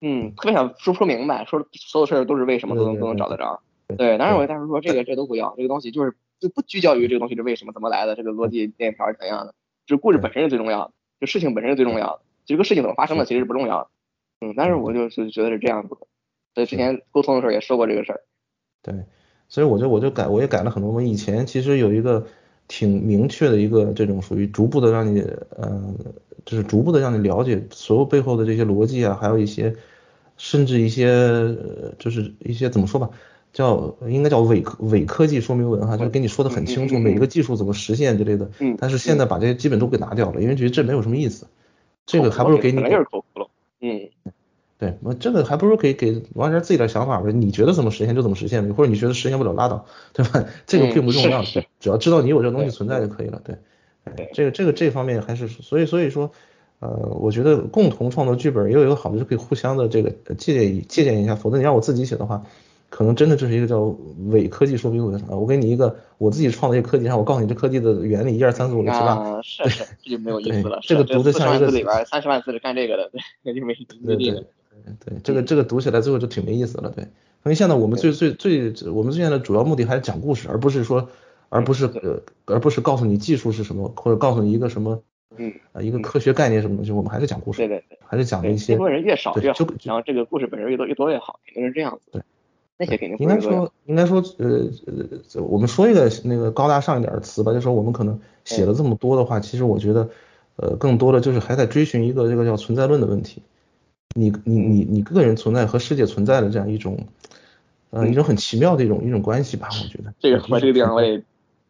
嗯，特别想说说明白，说所有事儿都是为什么都能对对对都能找得着。对。对，当然我当时说这个这都不要，这个东西就是就不聚焦于这个东西是为什么怎么来的，这个逻辑链条是怎样的，就是故事本身是最重要的，就事情本身是最重要的，就这个事情怎么发生的其实是不重要的。嗯，但是我就是觉得是这样子的，所以之前沟通的时候也说过这个事儿。对，所以我就我就改，我也改了很多。我以前其实有一个挺明确的一个这种属于逐步的让你呃，就是逐步的让你了解所有背后的这些逻辑啊，还有一些甚至一些呃就是一些怎么说吧，叫应该叫伪科伪科技说明文哈，就是跟你说的很清楚，每一个技术怎么实现之类的。嗯但是现在把这些基本都给拿掉了，因为觉得这没有什么意思。这个还不如给你本来就是口窟窿。嗯，对，我这个还不如给给王源自己点想法呗，你觉得怎么实现就怎么实现呗，或者你觉得实现不了拉倒，对吧？这个并不重要，只要知道你有这个东西存在就可以了，对。这个这个这方面还是，所以所以说，呃，我觉得共同创作剧本也有一个好的，就可以互相的这个呃借鉴借鉴一下，否则你让我自己写的话，可能真的就是一个叫伪科技说明文啊，我给你一个我自己创的一个科技，然后我告诉你这科技的原理一二三四五六七八，啊，是是，这就没有意思了。这个读的像一个里边三十万字是干这个的，对，那就没没对对劲了。对，这个这个读起来最后就挺没意思了，对。因为现在我们最最最我们现在的主要目的还是讲故事，而不是说，而不是呃，而不是告诉你技术是什么，或者告诉你一个什么嗯，呃一个科学概念什么东西，我们还是讲故事，对对对。还是讲对，一些这波人越少越好然后这个故事本身越多越多越好，肯定是这样子。对，那些肯定不应该说，应该说，呃呃，我们说一个那个高大上一点的词吧，就说我们可能写了这么多的话，其实我觉得，呃，更多的就是还在追寻一个这个叫存在论的问题。你你你你个人存在和世界存在的这样一种，呃，一种很奇妙的一种一种关系吧，我觉得。这个我这个地方我得，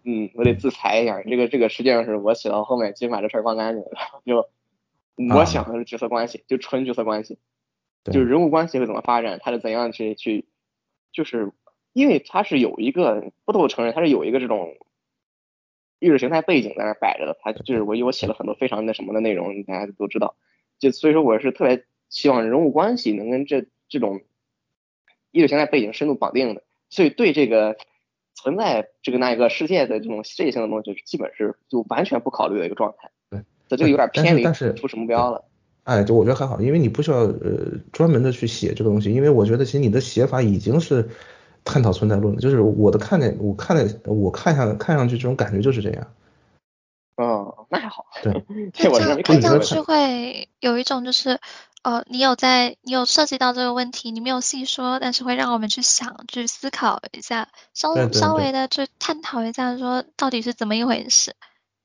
嗯，我得自裁一下。这个这个实际上是我写到后面，基本把这事儿忘干净了，就我想的是角色关系，就纯角色关系，就是人物关系会怎么发展，他是怎样去去，就是因为他是有一个，不得不承认他是有一个这种意识形态背景在那摆着的，他就是我因为我写了很多非常那什么的内容，大家都知道，就所以说我是特别希望人物关系能跟这这种意识形态背景深度绑定的，所以对这个存在这个那一个世界的这种世界性的东西，基本是就完全不考虑的一个状态。对，这就有点偏离但是初始目标了。哎，就我觉得还好，因为你不需要呃专门的去写这个东西，因为我觉得其实你的写法已经是探讨存在论了，就是我的看见，我看见我看上看上去这种感觉就是这样。哦，那还好。对，这我是没看上去会有一种就是，呃，你有在你有涉及到这个问题，你没有细说，但是会让我们去想、去思考一下，稍对对对稍微的去探讨一下，说到底是怎么一回事。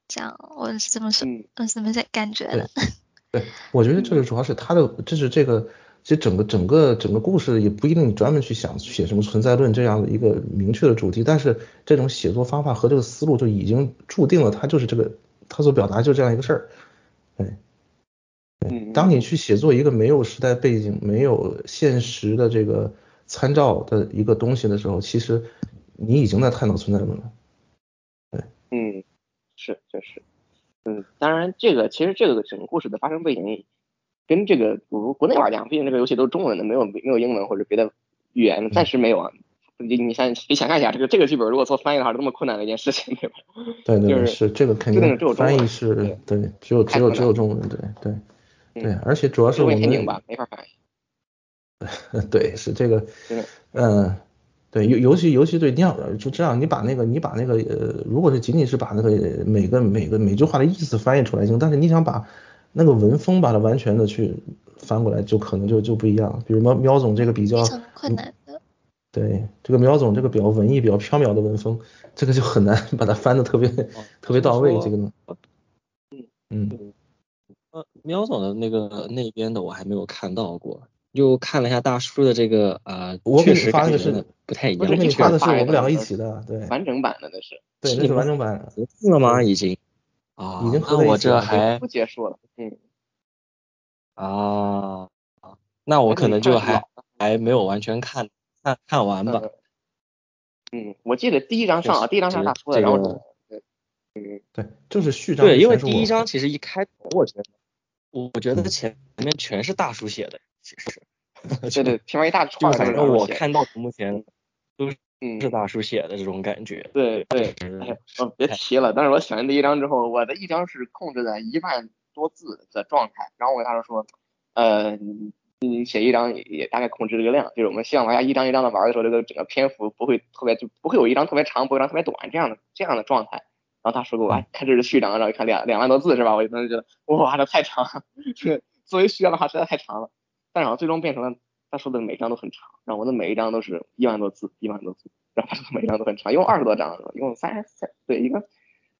这样我是这么是嗯嗯怎么在感觉的。对，我觉得这个主要是他的，这是这个，其实整个整个整个故事也不一定你专门去想写什么存在论这样的一个明确的主题，但是这种写作方法和这个思路就已经注定了他就是这个，他所表达就这样一个事儿。对，嗯，当你去写作一个没有时代背景、没有现实的这个参照的一个东西的时候，其实你已经在探讨存在论了。对嗯，是确实，嗯，当然这个其实这个整个故事的发生背景跟这个国国内玩家，毕竟这个游戏都是中文的，没有没有英文或者别的语言，暂时没有啊。你你想你想象一下，这个这个剧本如果做翻译的话，是多么困难的一件事情，对吧？对对是是这个肯定就那种只有中文翻译是对对，只有只有只有中文，对对对，嗯而且主要是我们文天津吧，没法翻译。对，是这个嗯，对，尤尤其尤其对，你想就这样，你把那个你把那个呃，如果是仅仅是把那个每个每个每句话的意思翻译出来行，但是你想把那个文风把它完全的去翻过来，就可能就就不一样了。比如说喵总这个比较困难的。对，这个苗总这个比较文艺、比较飘渺的文风，这个就很难把它翻的特别特别到位。这个呢，嗯呃，喵总的那个那边的我还没有看到过，又看了一下大叔的这个呃，我给你确实发的是不太一样。我给你这发的是我们两个一起的，对完整版的那是对，那是完整版。合并了吗？已经啊，已经合那我这还不结束了，嗯，啊，那我可能就还还没有完全看看看完吧。呃嗯，我记得第一章上啊，第一章上大叔的，然后个对嗯，对，就是序章对，因为第一章其实一开头，我觉得，我我觉得前面全是大叔写的，其实，对对，前面一大串儿反正我看到目前都嗯是大叔写的这种感觉。对对，是哎呀，哦，别提了。但是我写完第一章之后，我的一章是控制在一万多字的状态，然后我跟大叔说，呃，你你写一章也也大概控制这个量，就是我们希望玩家一章一章的玩的时候，这个整个篇幅不会特别，就不会有一章特别长，不会有一章特别短这样的这样的状态。然后大叔给我哎看这是序章，然后一看两两万多字是吧？我当时觉得哇，这太长了，这作为序章的话实在太长了。但是好像最终变成了他说的每张都很长，然后我的每一张都是一万多字，一万多字，然后他说每一张都很长，一共二十多张，一共三三对一个。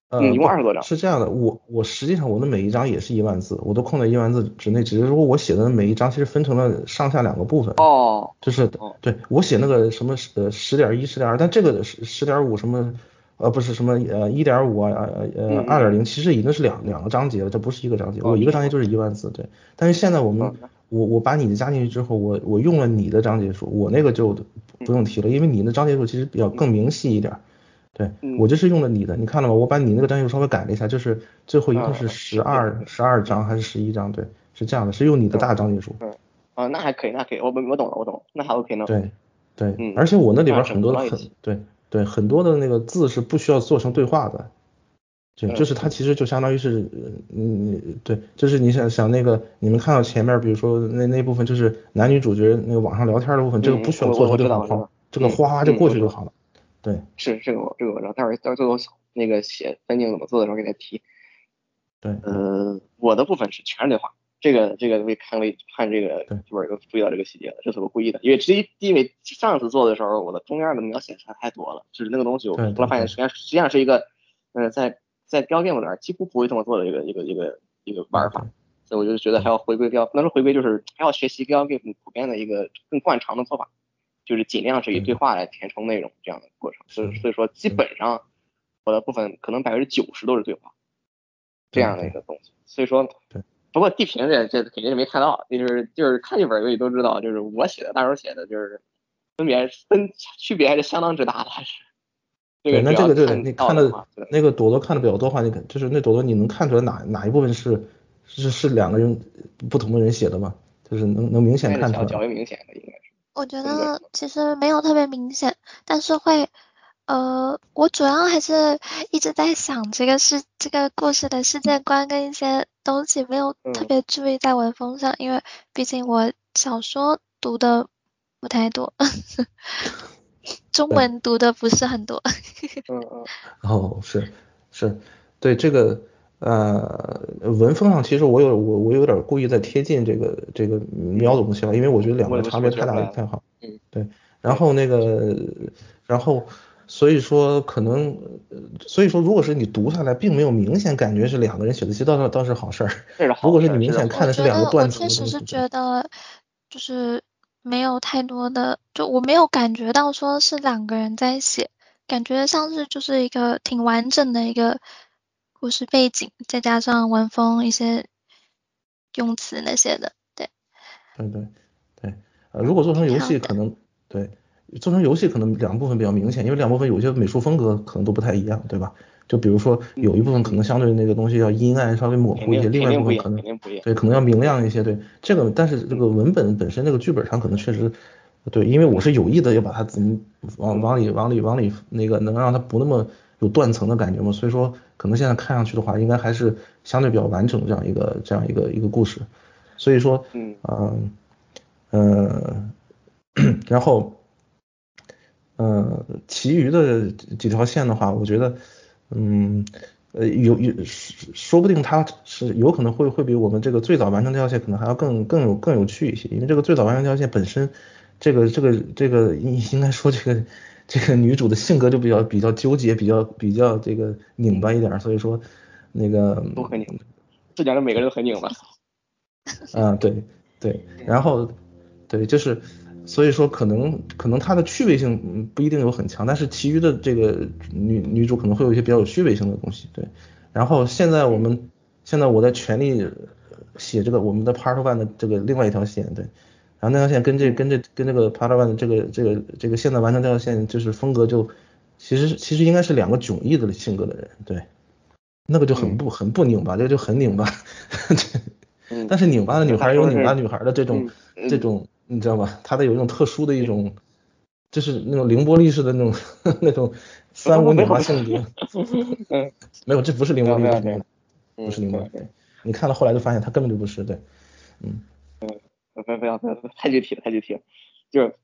呃嗯，一共二十多章。是这样的，我我实际上我的每一张也是一万字，我都控在一万字之内，只是说我写的每一张其实分成了上下两个部分。哦，就是哦对我写那个什么呃十点一、十点二，但这个十十点五什么呃不是什么呃一点五啊呃呃嗯二点零，其实已经是两两个章节了，这不是一个章节，哦我一个章节就是一万字，对。但是现在我们嗯我我把你的加进去之后，我我用了你的章节数，我那个就不用提了，因为你的章节数其实比较更明细一点。对嗯我就是用了你的，你看了吗？我把你那个章节数稍微改了一下，就是最后一共啊是十二十二章还是十一章？对，是这样的，是用你的大章节数。啊，那还可以，那可以，我我我懂了，我懂了，那还 OK 呢。对对，嗯而且我那里边很多的很对对很多的那个字是不需要做成对话的，对，嗯就是它其实就相当于是嗯对，就是你想想那个你们看到前面，比如说那那部分就是男女主角那个网上聊天的部分，这个嗯不需要做我我成对话这个嗯哗哗就过去就好了。对是这个我这个我知道，待会儿待会儿最后那个写分镜怎么做的时候给他提。对呃，我的部分是全是对话，这个这个我也看了看这个剧本又注意到这个细节了，这是我故意的，因为第一因为上次做的时候我的中间的描写实在太多了，就是那个东西我对后来发现实际上实际上是一个，呃，在在标 game 里面几乎不会这么做的一个一个一个一个玩法。所以我就觉得还要回归标，不能说回归，就是还要学习标 game 普遍的一个更惯常的做法，就是尽量是以对。话来填充内容这样的过程。所以所以说基本上我的部分可能百分之九十都是对话这样的一个东西。所以说对，不过地平这这肯定是没看到，就是就是看剧本游戏都知道，就是我写的大手写的，就是分别分区别还是相当之大的，还是对，那这个对，你看的那个朵朵看的比较多话，你看就是那朵朵你能看出来哪哪一部分是是是两个人不同的人写的吗？就是能能明显看出来。较为明显的应该是。我觉得其实没有特别明显，但是会，呃，我主要还是一直在想这个是这个故事的世界观跟一些东西，没有特别注意在文风上，因为毕竟我小说读的不太多，中文读的不是很多。嗯嗯。哦，是是，对这个。呃，文风上其实我有我我有点故意在贴近这个这个喵总的想法，因为我觉得两个差别太大了，太好。嗯，对。然后那个，然后所以说可能，所以说如果是你读下来并没有明显感觉是两个人写的，其实倒倒是好事儿。如果是你明显看的是两个段子，我确实是觉得就是没有太多的，就我没有感觉到说是两个人在写，感觉像是就是一个挺完整的一个。故事背景，再加上文风一些用词那些的，对。对对对，呃，如果做成游戏，可能对做成游戏可能两部分比较明显，因为两部分有些美术风格可能都不太一样，对吧？就比如说有一部分可能相对那个东西要阴暗稍微模糊一些，另外一部分可能对可能要明亮一些，对这个，但是这个文本本身那个剧本上可能确实对，因为我是有意的要把它怎么往往里往里往里那个能让它不那么。有断层的感觉嘛，所以说可能现在看上去的话，应该还是相对比较完整的这样一个这样一个一个故事，所以说，嗯，呃，然后，呃，其余的几条线的话，我觉得，嗯，呃，有有说不定它是有可能会会比我们这个最早完成这条线可能还要更更有更有趣一些，因为这个最早完成这条线本身，这个这个这个应应该说这个。这个女主的性格就比较比较纠结，比较比较这个拧巴一点，所以说那个都很拧，这讲的每个人都很拧巴。啊，对对，然后对，就是所以说可能可能她的趣味性不一定有很强，但是其余的这个女女主可能会有一些比较有趣味性的东西。对，然后现在我们现在我在全力写这个我们的 Part One 的这个另外一条线，对。然后那条线跟这跟这跟这个 Part One 的这个这个这个现在完成这条线就是风格就其实其实应该是两个迥异的性格的人，对，那个就很不很不拧巴，这个就很拧巴，但是拧巴的女孩有拧巴女孩的这种这种你知道吧？它的有一种特殊的一种，就是那种凌波丽式的那种 那种三无拧巴性格，没有，这不是凌波丽式，不是凌波，你看了后来就发现他根本就不是，对，嗯。不要不要不要太具体了太具体了，就是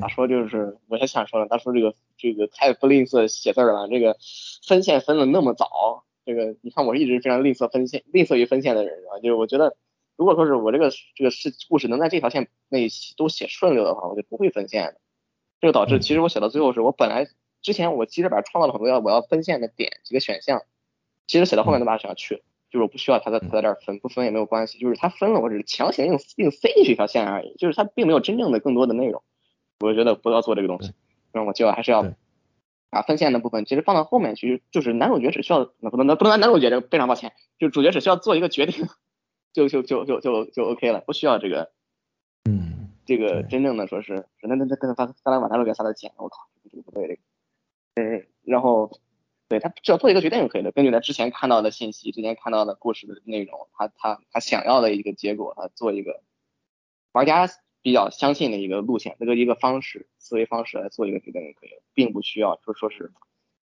咋说就是我也想说了，他说这个这个太不吝啬写字了，这个分线分的那么早，这个你看我是一直非常吝啬分线吝啬于分线的人啊，就是我觉得如果说是我这个这个事故事能在这条线内都写顺溜的话，我就不会分线的，这个导致其实我写到最后是我本来之前我其实把创造了很多要我要分线的点几个选项，其实写到后面都把它选去了。就是我不需要它在它在这儿分，不分也没有关系。就是它分了，我只是强行硬硬塞进去一条线而已。就是它并没有真正的更多的内容。我觉得不要做这个东西，那我就还是要把分线的部分其实放到后面去。就是男主角只需要，那不能那不能拿男主角这个非常抱歉，就主角只需要做一个决定，就就就就就就 OK 了，不需要这个，嗯，这个真正的说是那那那跟他发发来把男主角撒的钱，我靠，这个不对这个，嗯，然后。对他只要做一个决定就可以了，根据他之前看到的信息，之前看到的故事的内容，他他他想要的一个结果，他做一个玩家比较相信的一个路线，这个一个方式思维方式来做一个决定就可以了，并不需要说说是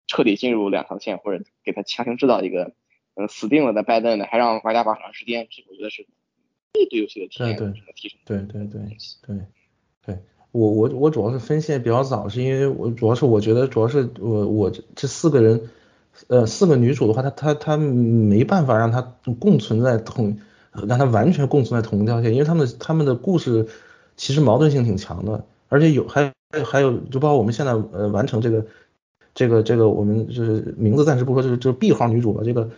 彻底进入两条线，或者给他强行制造一个嗯死定了的拜登的，还让玩家玩长时间，这我觉得是对对游戏的体验对提升。对对对对对。我我我主要是分线比较早，是因为我主要是我觉得主要是我我这四个人，呃四个女主的话，她她她没办法让她共存在同，让她完全共存在同一条线，因为他们他们的故事其实矛盾性挺强的，而且有还还有就包括我们现在呃完成这个这个这个我们就是名字暂时不说，就是就是 B 号女主吧，这个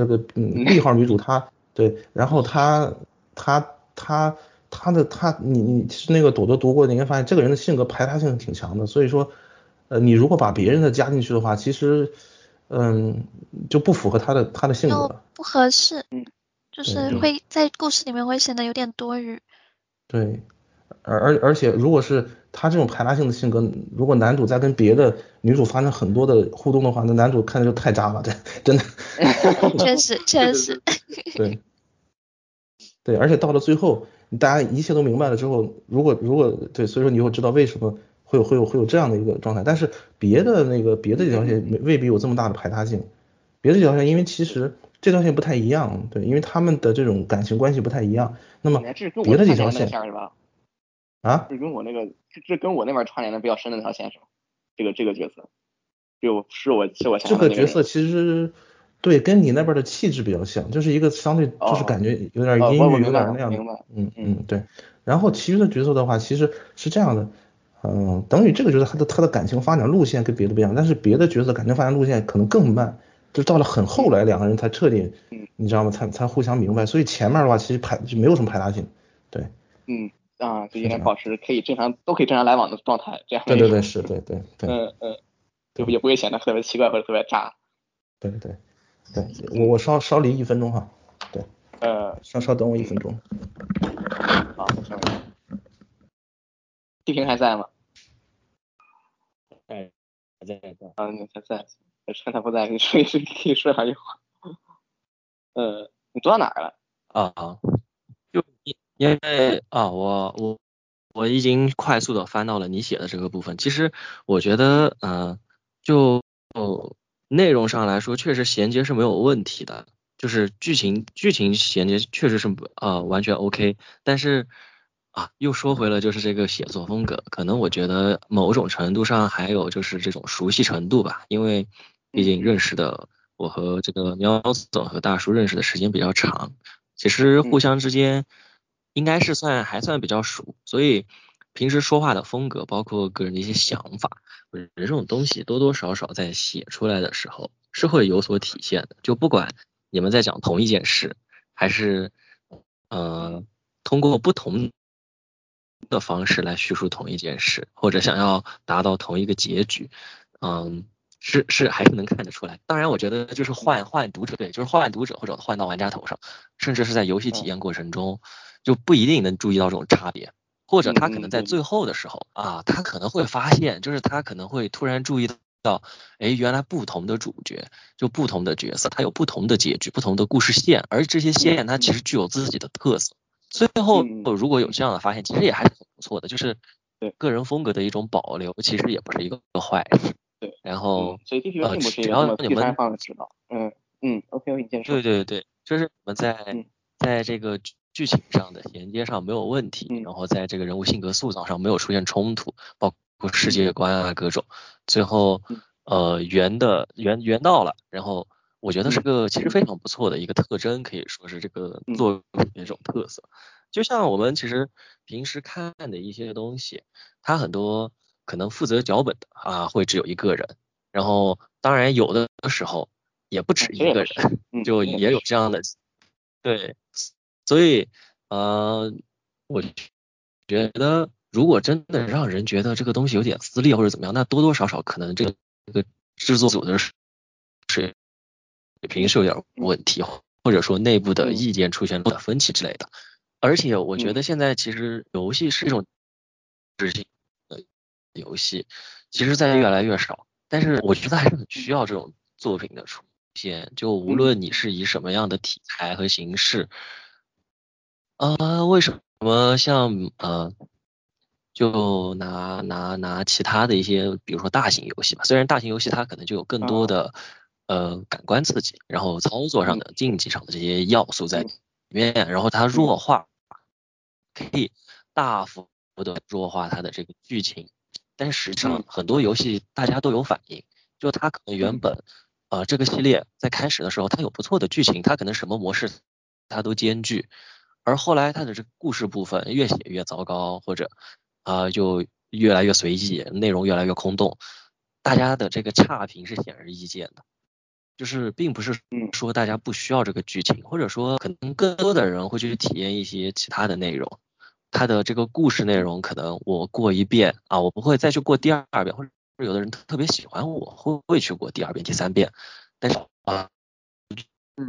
这个嗯 B 号女主她对，然后她她她。她的她，你你其实那个朵朵读过，你应该发现这个人的性格排他性挺强的，所以说，呃，你如果把别人的加进去的话，其实，嗯，就不符合他的他的性格，不合适，嗯，就是会在故事里面会显得有点多余。对，而而而且如果是他这种排他性的性格，如果男主再跟别的女主发生很多的互动的话，那男主看着就太渣了，这真的。确实确实。对。对，而且到了最后，大家一切都明白了之后，如果如果对，所以说你会知道为什么会有会有会有这样的一个状态。但是别的那个别的几条线未必有这么大的排他性，别的几条线因为其实这条线不太一样，对，因为他们的这种感情关系不太一样。那么别的几条线是吧？啊？是跟我那个这跟我那边串联的比较深的那条线是吗？这个这个角色，就是我是我这个角色其实。对，跟你那边的气质比较像，就是一个相对就是感觉有点阴郁，有点那样的。嗯嗯，对。然后其余的角色的话，其实是这样的，嗯，等于这个角色他的他的感情发展路线跟别的不一样，但是别的角色感情发展路线可能更慢，就到了很后来两个人才彻底，你知道吗？才才互相明白。所以前面的话其实排就没有什么排他性，对。嗯啊，就应该保持可以正常都可以正常来往的状态，这样。对对对，是，对对对。嗯嗯，就也不会显得特别奇怪或者特别渣。对对。对我我稍稍离一分钟哈，对，呃，稍稍等我一分钟。好，地平还在吗？在，还在，在。嗯，还在。趁他不在，你说一说，可以说两句话。呃，你读到哪儿了？啊，就因为啊，我我我已经快速的翻到了你写的这个部分。其实我觉得，嗯，就。内容上来说，确实衔接是没有问题的，就是剧情剧情衔接确实是呃完全 OK。但是啊，又说回了就是这个写作风格，可能我觉得某种程度上还有就是这种熟悉程度吧，因为毕竟认识的我和这个喵总和大叔认识的时间比较长，其实互相之间应该是算还算比较熟，所以平时说话的风格，包括个人的一些想法。我觉得这种东西多多少少在写出来的时候是会有所体现的，就不管你们在讲同一件事，还是呃通过不同的方式来叙述同一件事，或者想要达到同一个结局，嗯，是是还是能看得出来。当然，我觉得就是换换读者，对，就是换读者或者换到玩家头上，甚至是在游戏体验过程中，就不一定能注意到这种差别。或者他可能在最后的时候啊，他可能会发现，就是他可能会突然注意到，哎，原来不同的主角就不同的角色，他有不同的结局，不同的故事线，而这些线它其实具有自己的特色。最后如果有这样的发现，其实也还是很不错的，就是个人风格的一种保留，其实也不是一个坏事。对，然后所以并不是只要你们放的指导，嗯嗯，OK，你先说。对对对，就是我们在在这个。剧情上的衔接上没有问题，然后在这个人物性格塑造上没有出现冲突，包括世界观啊各种，最后呃圆的圆圆到了，然后我觉得是个其实非常不错的一个特征，可以说是这个作品的一种特色。就像我们其实平时看的一些东西，它很多可能负责脚本的啊会只有一个人，然后当然有的时候也不止一个人，就也有这样的对。所以，呃，我觉得如果真的让人觉得这个东西有点私利或者怎么样，那多多少少可能这个这个制作组的水水平是有点问题，或者说内部的意见出现了分歧之类的。而且我觉得现在其实游戏是一种执行的游戏，其实在越来越少，但是我觉得还是很需要这种作品的出现。就无论你是以什么样的题材和形式。呃，为什么像呃，就拿拿拿其他的一些，比如说大型游戏吧，虽然大型游戏它可能就有更多的呃感官刺激，然后操作上的竞技上的这些要素在里面，然后它弱化，可以大幅的弱化它的这个剧情，但实际上很多游戏大家都有反应，就它可能原本呃这个系列在开始的时候它有不错的剧情，它可能什么模式它都兼具。而后来他的这个故事部分越写越糟糕，或者啊就越来越随意，内容越来越空洞，大家的这个差评是显而易见的。就是并不是说大家不需要这个剧情，或者说可能更多的人会去体验一些其他的内容。他的这个故事内容可能我过一遍啊，我不会再去过第二遍，或者有的人特别喜欢我会会去过第二遍、第三遍，但是啊。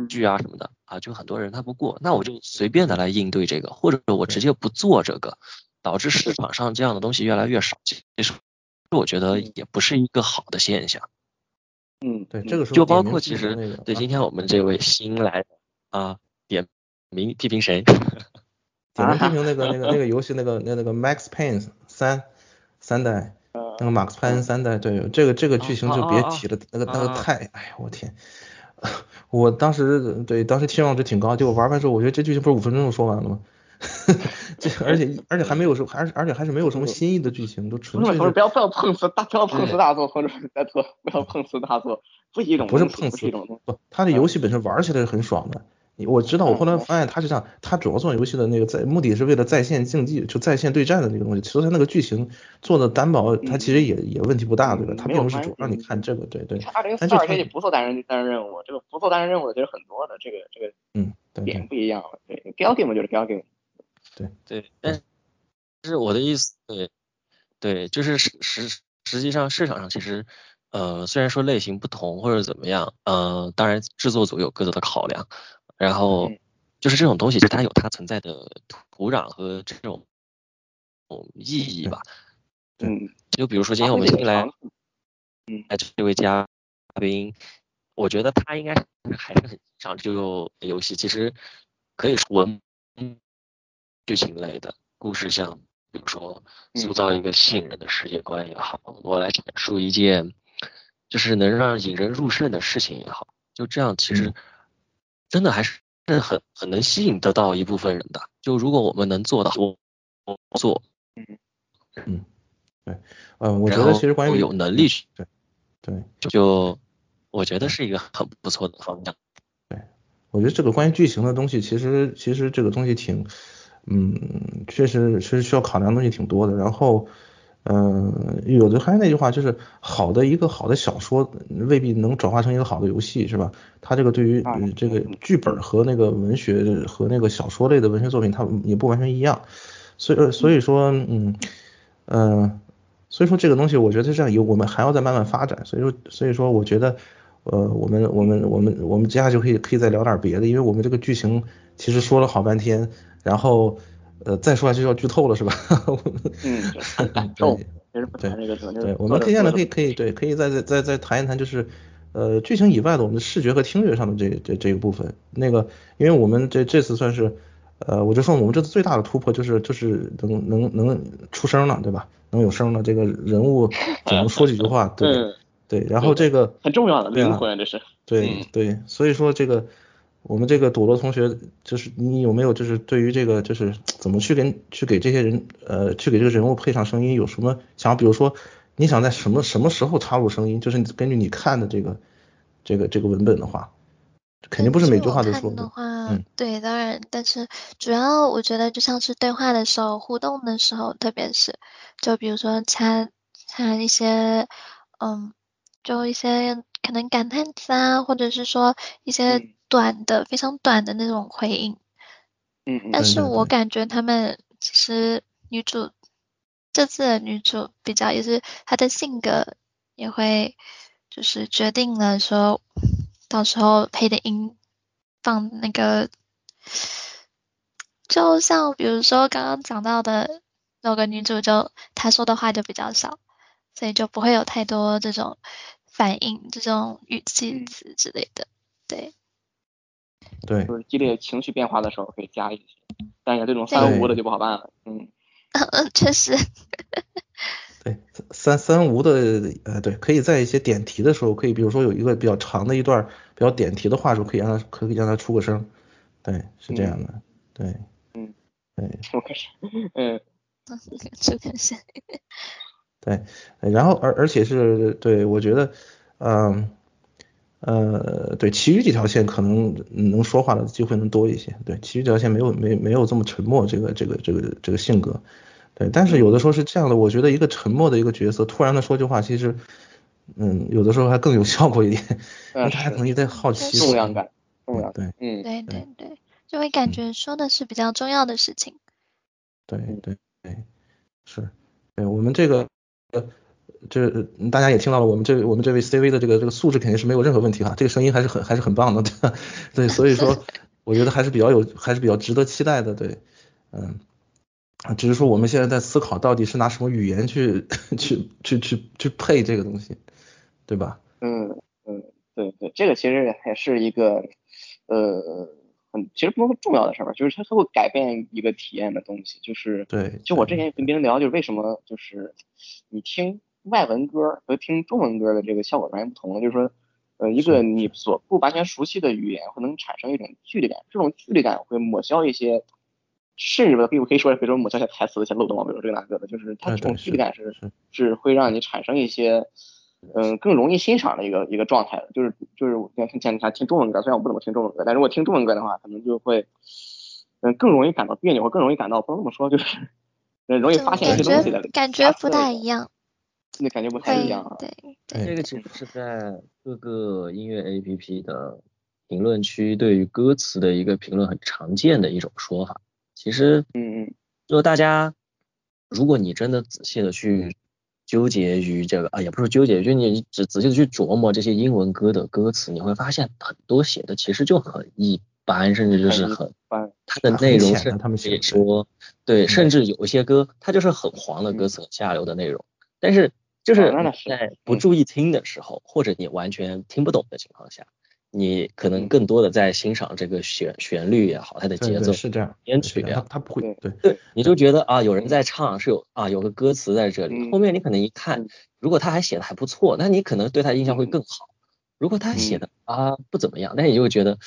剧啊什么的啊，就很多人他不过，那我就随便的来应对这个，或者我直接不做这个，导致市场上这样的东西越来越少，其实我觉得也不是一个好的现象。嗯，对，这个时候就包括其实那个啊对今天我们这位新来啊点名批评谁？点名批评那个那个那个游戏那个那那个 Max Payne 三三代，那个马克思潘恩三代，对这个这个剧情就别提了，那个那个啊太，哎呀我天，我当时对当时期望值挺高，结果玩完之后，我觉得这剧情不是五分钟就说完了吗？这而且而且还没有什么，还是而且还是没有什么新意的剧情，都纯粹是同志们，同志不要不要碰瓷大不要碰瓷大作，或者再错不要碰瓷大作，不是一种不是碰瓷不是一种。不，它的游戏本身玩起来是很爽的。你我知道，我后来嗯发现他是这样，它主要做游戏的那个在目的是为了在线竞技，就在线对战的那个东西。其实他那个剧情做的担保，他其实也也问题不大，对吧？他并不是主让你看这个，对对。二零四二这就不做单人单人任务，这个不做单人任务的其实很多的，这个这个嗯，对点不一样了。对，gal game 就是 gal game。对，但是我的意思，对对，就是实实实际上市场上其实，呃，虽然说类型不同或者怎么样，呃，当然制作组有各自的考量，然后嗯。就是这种东西，就它有它存在的土壤和这种嗯意义吧。嗯，就比如说今天我们新来嗯，来这位嘉宾，我觉得他应该还是很欣赏这个游戏，其实可以说文剧情类的故事，像比如说塑造一个吸引人的世界观也好，我来阐述一件就是能让引人入胜的事情也好，就这样其实嗯真的还是很很能吸引得到一部分人的。就如果我们能做到我做，嗯嗯，对，嗯，我觉得其实关于有能力去对对，就我觉得是一个很不错的方向。对我觉得这个关于剧情的东西，其实其实这个东西挺，嗯，确实确实需要考量的东西挺多的。然后，嗯、有的还是那句话，就是好的一个好的小说未必能转化成一个好的游戏，是吧？它这个对于这个剧本和那个文学和那个小说类的文学作品，它也不完全一样。所以所以说，嗯，呃，所以说这个东西，我觉得这样有我们还要再慢慢发展。所以说所以说，我觉得。呃，我们我们我们我们接下来就可以可以再聊点别的，因为我们这个剧情其实说了好半天，然后呃再说下去就要剧透了，是吧？嗯，就很感受，其实不谈这个什么，就是对，我们可以现在可以以可以对，可以再再再再谈一谈，就是呃剧情以外的我们的视觉和听觉上的这这这个部分。那个，因为我们这这次算是呃，我就说我们这次最大的突破就是就是能能能出声了，对吧？能有声了，这个人物 只能说几句话，对。嗯，对，然后这个很重要的灵魂，这是。嗯对对，所以说这个我们这个朵朵同学，就是你有没有就是对于这个就是怎么去跟去给这些人呃去给这个人物配上声音有什么想法？比如说你想在什么什么时候插入声音，就是你根据你看的这个这个这个文本的话，肯定不是每句话都说的。话，嗯对，当然，但是主要我觉得就像是对话的时候、互动的时候，特别是就比如说插插一些，嗯，就一些可能感叹词啊，或者是说一些嗯短的、非常短的那种回应。嗯嗯但是我感觉他们其实女主这次的女主比较也是她的性格也会就是决定了说到时候配的音放那个，就像比如说刚刚讲到的那个女主就她说的话就比较少，所以就不会有太多这种反应、这种语气嗯词之类的。对，对。就是激烈情绪变化的时候可以加一些，但是这种三无的就不好办了。嗯，嗯，确实，对，三三无的呃对，可以在一些点题的时候，可以比如说有一个比较长的一段比较点题的话术，可以让他可以让他出个声，对，是这样的，对，嗯，对。我开始，嗯。这个是。对，然后而而且是对我觉得，嗯呃对，其余几条线可能能说话的机会能多一些，对，其余几条线没有没没有这么沉默，这个这个这个这个性格，对，但是有的时候是这样的，我觉得一个沉默的一个角色突然的说句话，其实嗯有的时候还更有效果一点，因为嗯，大家可能也在好奇，重量感，重量感。对嗯，对对对，就会感觉说的是比较重要的事情。对对对，是，对我们这个呃，这呃大家也听到了，我们这我们这位 CV 的这个这个素质肯定是没有任何问题哈，这个声音还是很还是很棒的，对吧？对，所以说 我觉得还是比较有还是比较值得期待的，对，嗯，只是说我们现在在思考到底是拿什么语言去去去去去配这个东西，对吧？嗯嗯，对对，这个其实还是一个呃很其实不是重要的事儿吧，就是它它会改变一个体验的东西，就是对，就我之前跟别人聊，就是为什么就是你听外文歌和听中文歌的这个效果完全不同，就是说呃一个你所不完全熟悉的语言会能产生一种距离感，这种距离感会抹消一些。甚至吧比如可以说，比如说抹消一些台词的一些漏洞，比如这个那个的，就是它这种距离感是是会让你产生一些嗯更容易欣赏的一个一个状态的，就是就是像像你看听中文歌，虽然我不怎么听中文歌，但如果听中文歌的话，可能就会嗯更容易感到别扭，或更容易感到不能这么说，就是 容易发现一些东西的感觉不大一样，那感觉不太一样。对对，这个其实是在各个音乐 APP 的评论区对于歌词的一个评论很常见的一种说法。其实，嗯嗯，就大家，如果你真的仔细的去纠结于这个啊，也不是纠结，就你仔仔细的去琢磨这些英文歌的歌词，你会发现很多写的其实就很一般，甚至就是很，它的内容是他们写说，对，甚至有一些歌它就是很黄的歌词，很下流的内容，但是就是在不注意听的时候，或者你完全听不懂的情况下。你可能更多的在欣赏这个旋旋律也好，它的节奏是这样，编曲也好，它不会对。对，你就觉得啊，有人在唱是有啊，有个歌词在这里，后面你可能一看，如果他还写的还不错，那你可能对他印象会更好。如果他写的啊不怎么样，那你就会觉得，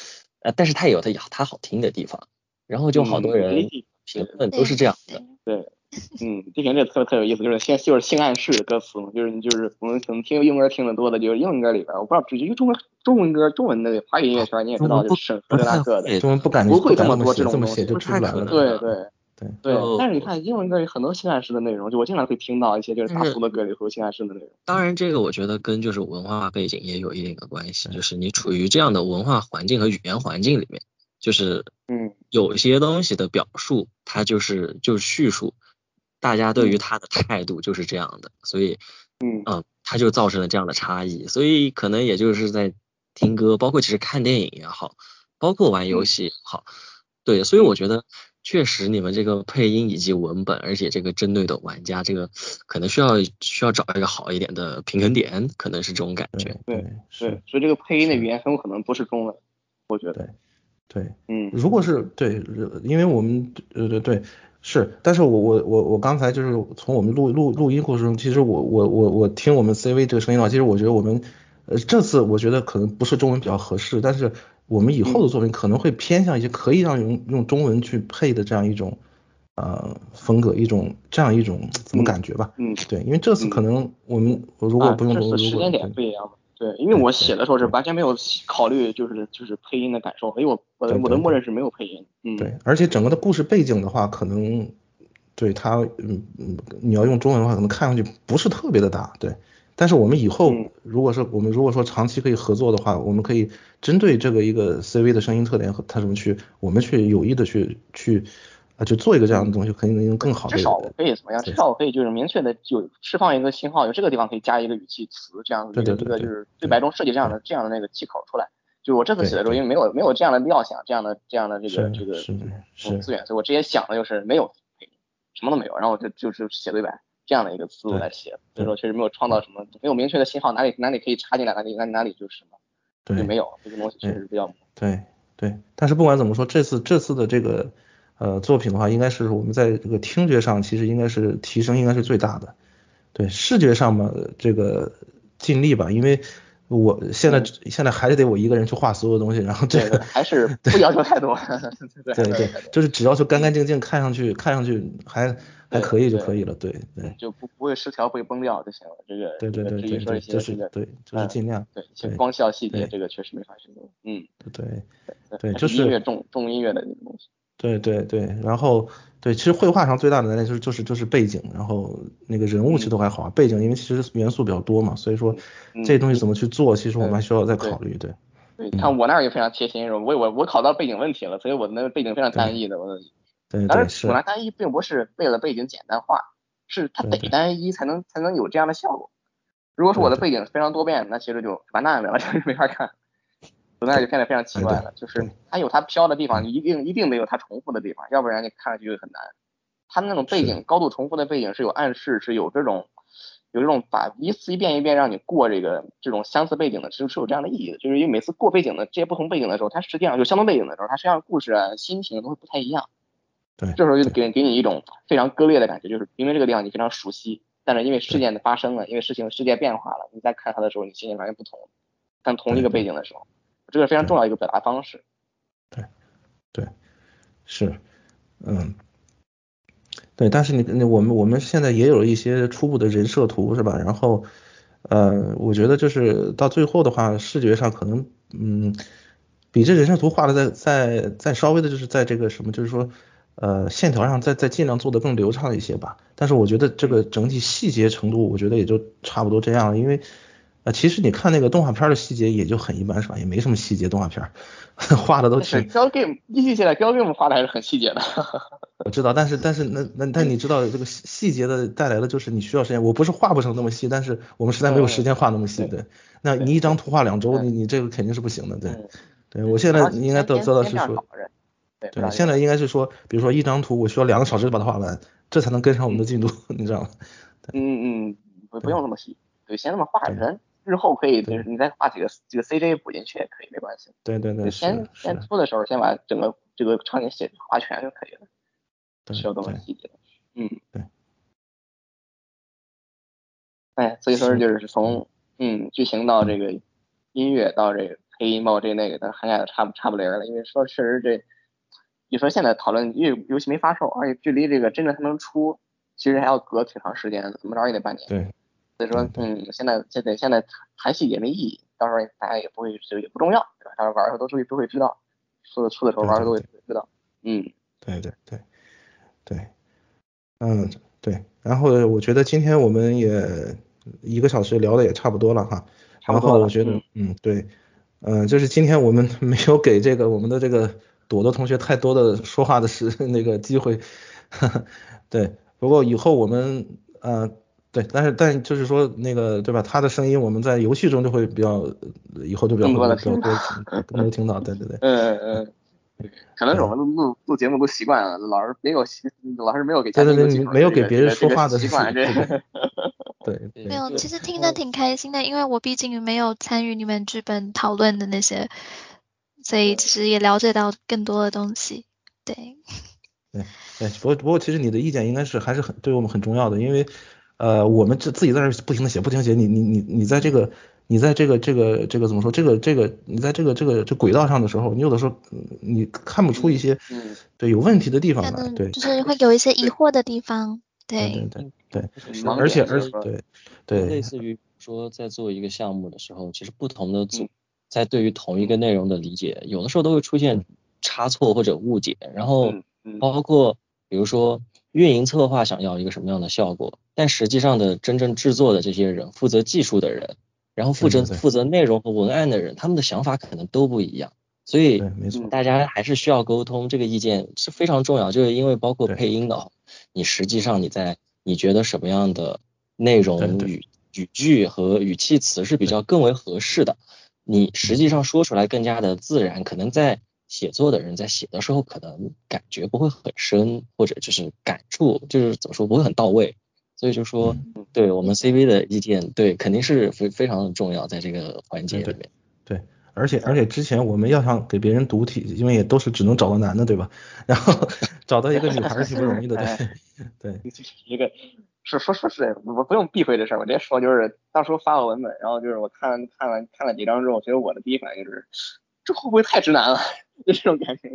呃，但是他有他他好听的地方，然后就好多人评论都是这样的，对。嗯，之前这特特有意思，就是先就是性暗示的歌词嘛，就是就是我们可能听英文歌听的多的，就是英文歌里边，我不知道，因为中文中文歌中文的华语音乐圈你也知道，就是审核这那个的，中文不敢不会这么多这种东西，就出来了。对对对对。但是你看英文歌有很多性暗示的内容，就我经常会听到一些就是大俗的歌里头性暗示的内容。当然，这个我觉得跟就是文化背景也有一定的关系，就是你处于这样的文化环境和语言环境里面，就是嗯，有些东西的表述，它就是就是叙述。大家对于他的态度就是这样的，所以，嗯，嗯，他就造成了这样的差异，所以可能也就是在听歌，包括其实看电影也好，包括玩游戏也好，对，所以我觉得确实你们这个配音以及文本，而且这个针对的玩家，这个可能需要需要找一个好一点的平衡点，可能是这种感觉。对对，所以这个配音的语言很有可能不是中文，我觉得。对，嗯，如果是对，因为我们呃对对。是，但是我我我我刚才就是从我们录录录音过程中，其实我我我我听我们 CV 这个声音的话，其实我觉得我们呃这次我觉得可能不是中文比较合适，但是我们以后的作品可能会偏向一些可以让用用中文去配的这样一种呃风格，一种这样一种怎么感觉吧？嗯，对，因为这次可能我们如果不用中文，时间点不一样。对，因为我写的时候是完全没有考虑，就是就是配音的感受，因为我我的我的默认是没有配音。嗯，对，而且整个的故事背景的话，可能对它，嗯嗯，你要用中文的话，可能看上去不是特别的大，对。但是我们以后如果是我们如果说长期可以合作的话，我们可以针对这个一个 CV 的声音特点和它什么去，我们去有意的去去。啊，就做一个这样的东西，肯定能用更好。至少我可以怎么样？至少我可以就是明确的就释放一个信号，就这个地方可以加一个语气词，这样一个一个就是对白中设计这样的这样的那个气口出来。就我这次写的时候，因为没有没有这样的料想，这样的这样的这个这个资源，所以我直接想的就是没有什么都没有，然后我就就是写对白这样的一个思路来写。所以说确实没有创造什么，没有明确的信号，哪里哪里可以插进来，哪里哪里哪里就是什么，就没有这个东西确实比较对对。但是不管怎么说，这次这次的这个。呃，作品的话，应该是我们在这个听觉上，其实应该是提升，应该是最大的。对，视觉上嘛，这个尽力吧，因为我现在现在还是得我一个人去画所有东西，然后这个还是 不要求太多。对对，就是只要求干干净净，看上去看上去还还可以就可以了。对对，就不不会失调，不会崩掉就行了。这个对对对对对，就是对，就是尽量。对，一些光效细节，这个确实没法修。嗯，对对，就是音乐重重音乐的那个东西。对对对，然后对，其实绘画上最大的难点就是就是就是背景，然后那个人物其实都还好，背景因为其实元素比较多嘛，所以说这东西怎么去做，其实我们还需要再考虑。对，对，看我那儿就非常贴心，我我我考到背景问题了，所以我的那个背景非常单一的，我。对但是我来单一并不是为了背景简单化，是它得单一才能才能有这样的效果。如果说我的背景非常多变，那其实就完蛋了，就是没法看。那就变得非常奇怪了，就是它有它飘的地方，一定一定得有它重复的地方，要不然你看上去就很难。它那种背景高度重复的背景是有暗示，是有这种有这种把一次一遍一遍让你过这个这种相似背景的，是是有这样的意义的。就是因为每次过背景的这些不同背景的时候，它实际上有相同背景的时候，它实际上故事啊、心情都会不太一样。对，这时候就给给你一种非常割裂的感觉，就是因为这个地方你非常熟悉，但是因为事件的发生了，因为事情世界变化了，你再看它的时候，你心情完全不同。看同一个背景的时候，这个非常重要一个表达方式。对，对，是，嗯，对，但是你那我们我们现在也有一些初步的人设图是吧？然后，呃，我觉得就是到最后的话，视觉上可能，嗯，比这人设图画的再再再稍微的就是在这个什么，就是说。呃，线条上再再尽量做的更流畅一些吧。但是我觉得这个整体细节程度，我觉得也就差不多这样了。因为呃，其实你看那个动画片的细节也就很一般，是吧？也没什么细节，动画片 画的都挺。gal game 一提起来，gal game 画的还是很细节的。我知道，但是但是那那但你知道这个细节的带来的就是你需要时间。我不是画不成那么细，但是我们实在没有时间画那么细。对，那你一张图画两周，你你这个肯定是不行的。对，对我现在应该都做到是说。对，现在应该是说，比如说一张图，我需要两个小时把它画完，这才能跟上我们的进度，你知道吗？嗯嗯，不不用那么细，对，先那么画着，日后可以，就是你再画几个几个 CJ 补进去也可以，没关系。对对对，先先出的时候先把整个这个场景写画全就可以了，不需要多么细节。嗯，对。哎，所以说就是从嗯剧情到这个音乐到这个配音包括这那个，都涵盖的差不差不离了，因为说确实这。你说现在讨论，因为游戏没发售，而且距离这个真正它能出，其实还要隔挺长时间的，怎么着也得半年。对。所以说，嗯，现在现在现在谈细节没意义，到时候大家也不会，就也不重要，对吧？到时候玩的时候都都会知道，出的出的时候玩的都会知道。嗯，对对对对，嗯对。然后我觉得今天我们也一个小时聊的也差不多了哈。然后我觉得，嗯对，嗯就是今天我们没有给这个我们的这个。朵朵同学太多的说话的时 那个机会，对，不过以后我们呃对，但是但就是说那个对吧？他的声音我们在游戏中就会比较，以后就比较多听到，更多听到，对对对。嗯嗯嗯，可能是我们录录节目都习惯了，老是没有老是没有给对对对，没有给别人说话的习惯，这对。没有，其实听得挺开心的，因为我毕竟没有参与你们剧本讨论的那些。所以其实也了解到更多的东西，对。对对，不过不过其实你的意见应该是还是很对我们很重要的，因为呃我们这自己在这不停的写不停写，你你你你在这个你在这个这个这个怎么说这个这个你在这个这个这轨道上的时候，你有的时候你看不出一些对有问题的地方来，对，就是会有一些疑惑的地方，对对。对对，而且而且对对，类似于说在做一个项目的时候，其实不同的组。在对于同一个内容的理解，有的时候都会出现差错或者误解，然后包括比如说运营策划想要一个什么样的效果，但实际上的真正制作的这些人，负责技术的人，然后负责负责内容和文案的人，他们的想法可能都不一样，所以大家还是需要沟通，这个意见是非常重要，就是因为包括配音的，你实际上你在你觉得什么样的内容语语句和语气词是比较更为合适的。你实际上说出来更加的自然，可能在写作的人在写的时候，可能感觉不会很深，或者就是感触就是怎么说不会很到位，所以就说对我们 CV 的意见，对肯定是非非常的重要，在这个环节里面。对，而且而且之前我们要想给别人读题，因为也都是只能找到男的，对吧？然后 找到一个女孩挺不容易的，对对。一个。是说说实在，我不用避讳这事儿，我直接说就是到时候发个文本，然后就是我看看完看了几张之后，我觉得我的第一反应就是，这会不会太直男了？就 这种感情，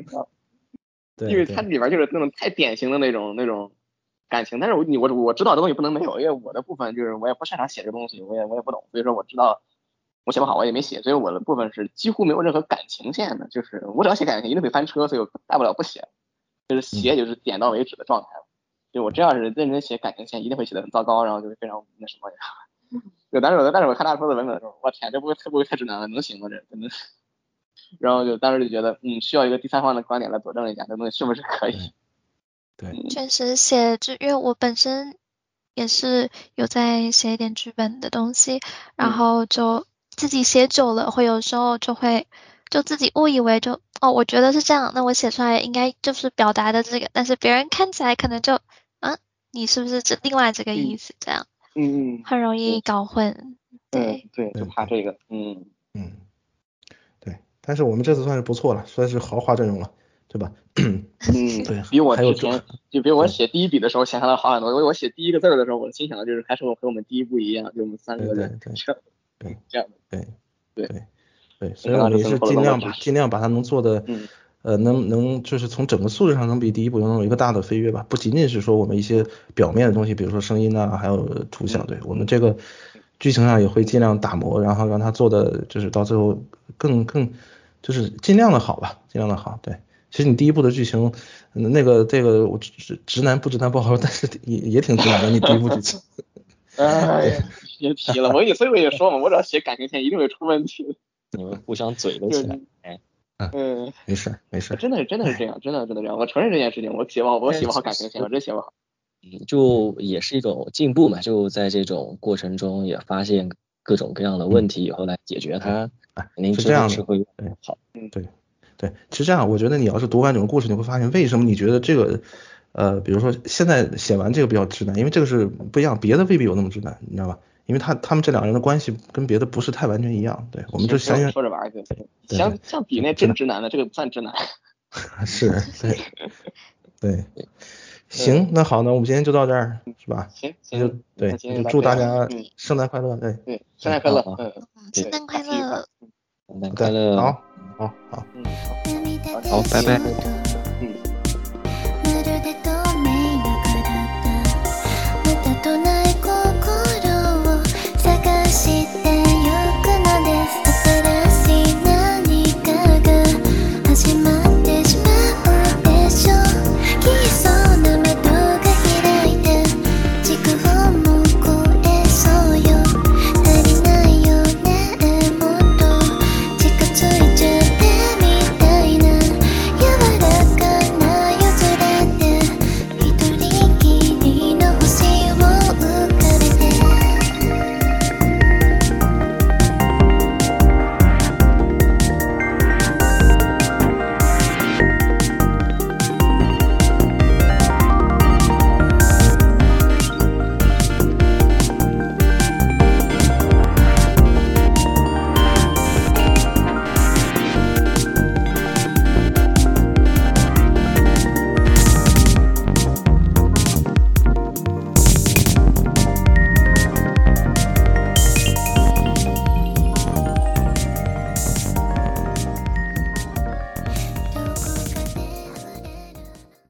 对，因为它里边就是那种太典型的那种那种感情，但是我你我我知道这东西不能没有，因为我的部分就是我也不擅长写这东西，我也我也不懂，所以说我知道我写不好，我也没写，所以我的部分是几乎没有任何感情线的，就是我只要写感情线一定会翻车，所以我大不了不写，就是写就是点到为止的状态。就我这要是认真写感情线，一定会写的很糟糕，然后就会非常那什么呀。就但是我但是我看大叔的文本的时候，我天，这不会太不会太直男了，能行吗这真的？然后就当时就觉得，嗯，需要一个第三方的观点来佐证一下，这东西是不是可以？对，确实写就因为我本身也是有在写一点剧本的东西，然后就自己写久了，会有时候就会就自己误以为就哦，我觉得是这样，那我写出来应该就是表达的这个，但是别人看起来可能就啊你是不是这另外这个意思？这样，嗯嗯很容易搞混。对，对，就怕这个，嗯嗯，对，但是我们这次算是不错了，算是豪华阵容了，对吧？嗯，对，比我之前就比我写第一笔的时候想象的好很多。我我写第一个字儿的时候，我心想的就是还是我和我们第一部一样，就我们三个对对人对。这样对这样的，对。对。对对，所以我是尽量把尽量把它能做的，嗯。呃，能能就是从整个素质上能比第一部能有一个大的飞跃吧，不仅仅是说我们一些表面的东西，比如说声音啊，还有图像，对我们这个剧情上也会尽量打磨，然后让它做的就是到最后更更就是尽量的好吧，尽量的好，对。其实你第一部的剧情，嗯那个这个我直直男不直男不好说，但是也也挺直男的。你第一部剧情，哎呀，别提了，我也所以我也说嘛，我只要写感情线一定会出问题。你们互相嘴了起来，哎，嗯，没事没事，真的是真的是这样，真的真的这样，我承认这件事情，我写不好，我写不好感情线，我真写不好。嗯，就也是一种进步嘛，就在这种过程中也发现各种各样的问题以后来解决它，哎，肯定是这样的，是会对，好，嗯，对对，是这样，我觉得你要是读完整个故事，你会发现为什么你觉得这个，呃，比如说现在写完这个比较直男，因为这个是不一样，别的未必有那么直男，你知道吧？因为他他们这两个人的关系跟别的不是太完全一样，对，我们就想想说着玩儿去，对相相比那真直男的，这个不算直男。是，对，对，行，那好，那我们今天就到这儿，是吧？行那就，对，那今天就祝大家嗯。圣诞快乐，对，对，圣诞快乐，好嗯，圣诞快乐。圣诞快乐，好，好，好。嗯，好。拜拜